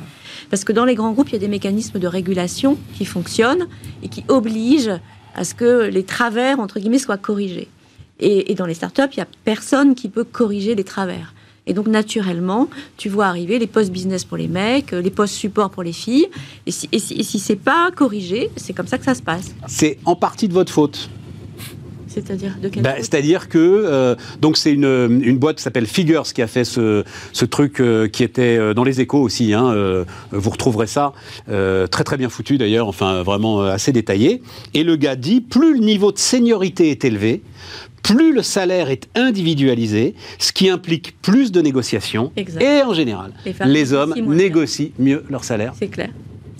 Parce que dans les grands groupes, il y a des mécanismes de régulation qui fonctionnent et qui obligent à ce que les travers, entre guillemets, soient corrigés. Et, dans les startups, il n'y a personne qui peut corriger les travers. Et donc, naturellement, tu vois arriver les postes business pour les mecs, les postes support pour les filles. Et si, et si, si c'est pas corrigé, c'est comme ça que ça se passe. C'est en partie de votre faute. C'est-à-dire de bah, C'est-à-dire que euh, donc c'est une, une, boîte qui s'appelle Figures qui a fait ce, ce truc euh, qui était euh, dans les échos aussi. Hein, vous retrouverez ça très très bien foutu d'ailleurs, enfin vraiment assez détaillé. Et le gars dit plus le niveau de seniorité est élevé, plus le salaire est individualisé, ce qui implique plus de négociations. Et en général, les, hommes négocient mieux leur salaire. C'est clair.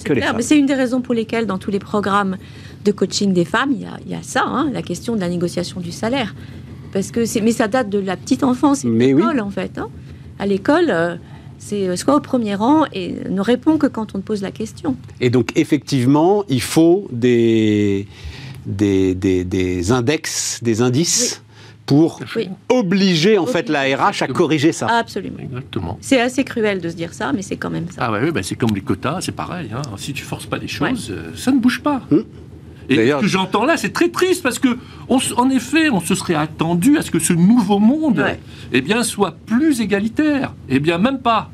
Les C'est une des raisons pour lesquelles dans tous les programmes de coaching des femmes, il y a, ça, hein, la question de la négociation du salaire. Parce que mais ça date de la petite enfance, de l'école en fait. Hein. À l'école, euh, c'est euh, soit au premier rang et ne répond que quand on te pose la question. Et donc effectivement, il faut des, des, des, index, des indices. pour obliger en fait la RH à corriger ça. Absolument. Exactement. C'est assez cruel de se dire ça, mais c'est quand même ça. Ah ouais, bah, c'est comme les quotas, c'est pareil. Hein. Si tu forces pas les choses, euh, ça ne bouge pas. Hum. Et ce que j'entends là, c'est très triste parce que, en effet, on se serait attendu à ce que ce nouveau monde, eh bien, soit plus égalitaire. Eh bien, même pas.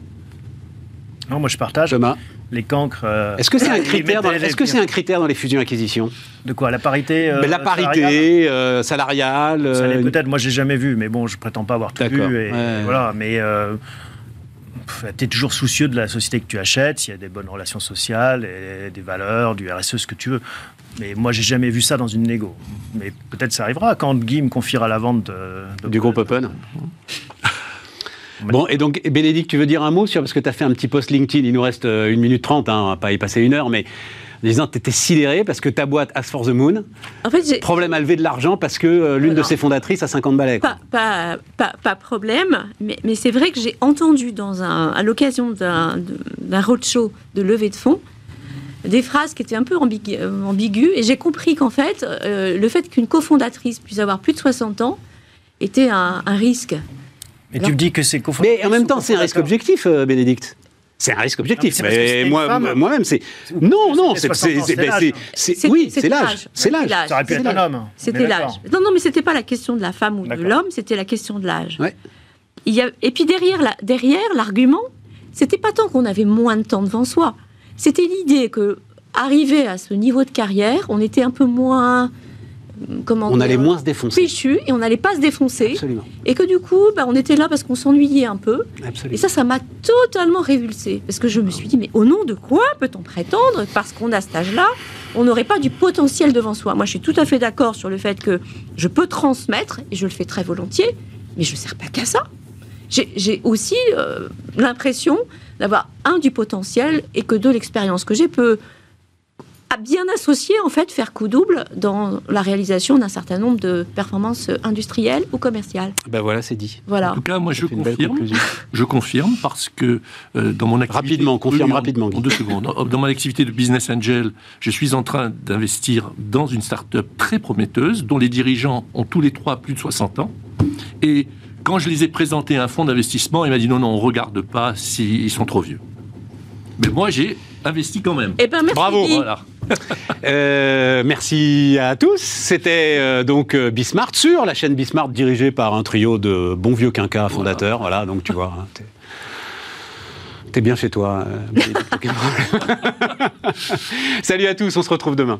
Non, moi je partage. Thomas. Les cancres. Euh, est-ce que c'est un critère dans, est-ce que c'est un critère dans les fusions-acquisitions De quoi La parité euh, La parité euh, salariale. peut-être. Moi, j'ai jamais vu, mais bon, je prétends pas avoir tout vu. Voilà, mais tu es toujours soucieux de la société que tu achètes, s'il y a des bonnes relations sociales, et des valeurs, du RSE, ce que tu veux. Mais moi, j'ai jamais vu ça dans une négo. Mais peut-être ça arrivera quand Guy me confiera la vente du groupe Open. Bon, et donc, Bénédicte, tu veux dire un mot sur, parce que tu as fait un petit post LinkedIn, il nous reste euh, une minute trente, hein, on va pas y passer une heure, mais en disant que tu étais sidéré parce que ta boîte As for the Moon, en fait, problème à lever de l'argent parce que euh, l'une de ses fondatrices a 50 balais. Pas, pas, pas, problème, mais, mais c'est vrai que j'ai entendu dans un, à l'occasion d'un roadshow de levée de fonds des phrases qui étaient un peu euh, ambiguës, et j'ai compris qu'en fait, le fait qu'une cofondatrice puisse avoir plus de 60 ans était un, un risque. Mais tu me dis que c'est Mais en même temps, c'est un risque objectif, euh, Bénédicte. C'est un risque objectif. mais moi, moi-même, c'est. Non, non, c'est. Oui, c'est l'âge. C'est l'âge. Ça aurait pu être un homme. C'était l'âge. Non, non, mais c'était pas la question de la femme ou de l'homme, c'était la question de l'âge. Il Et puis derrière, derrière l'argument, c'était pas tant qu'on avait moins de temps devant soi. C'était l'idée que, arrivé à ce niveau de carrière, on était un peu moins on allait moins se défoncer. et on n'allait pas se défoncer. Et que du coup, bah, on était là parce qu'on s'ennuyait un peu. Et ça, ça m'a totalement révulsé. Parce que je me suis dit, mais au nom de quoi peut-on prétendre, parce qu'on a cet âge-là, on n'aurait pas du potentiel devant soi? Moi, je suis tout à fait d'accord sur le fait que je peux transmettre, et je le fais très volontiers, mais je ne sers pas qu'à ça. J'ai aussi euh, l'impression d'avoir, un, du potentiel, et que deux, l'expérience que j'ai peut à bien associer, en fait, faire coup double dans la réalisation d'un certain nombre de performances industrielles ou commerciales. Ben voilà, c'est dit. Voilà. En tout cas, moi, je confirme. Je confirme parce que euh, dans mon activité... Rapidement, confirme rapidement. En, deux secondes. Dans mon activité de business angel, je suis en train d'investir dans une start-up très prometteuse dont les dirigeants ont tous les trois plus de 60 ans. Et quand je les ai présentés à un fonds d'investissement, il m'a dit non, non, on ne regarde pas s'ils sont trop vieux. Mais moi, j'ai investi quand même. Eh ben, merci. Bravo. Voilà. Euh, merci à tous. C'était euh, donc euh, Bismart sur la chaîne Bismart dirigée par un trio de bons vieux quinquas fondateurs. Voilà, donc tu vois. Hein, t'es... bien chez toi. Salut à tous, on se retrouve demain.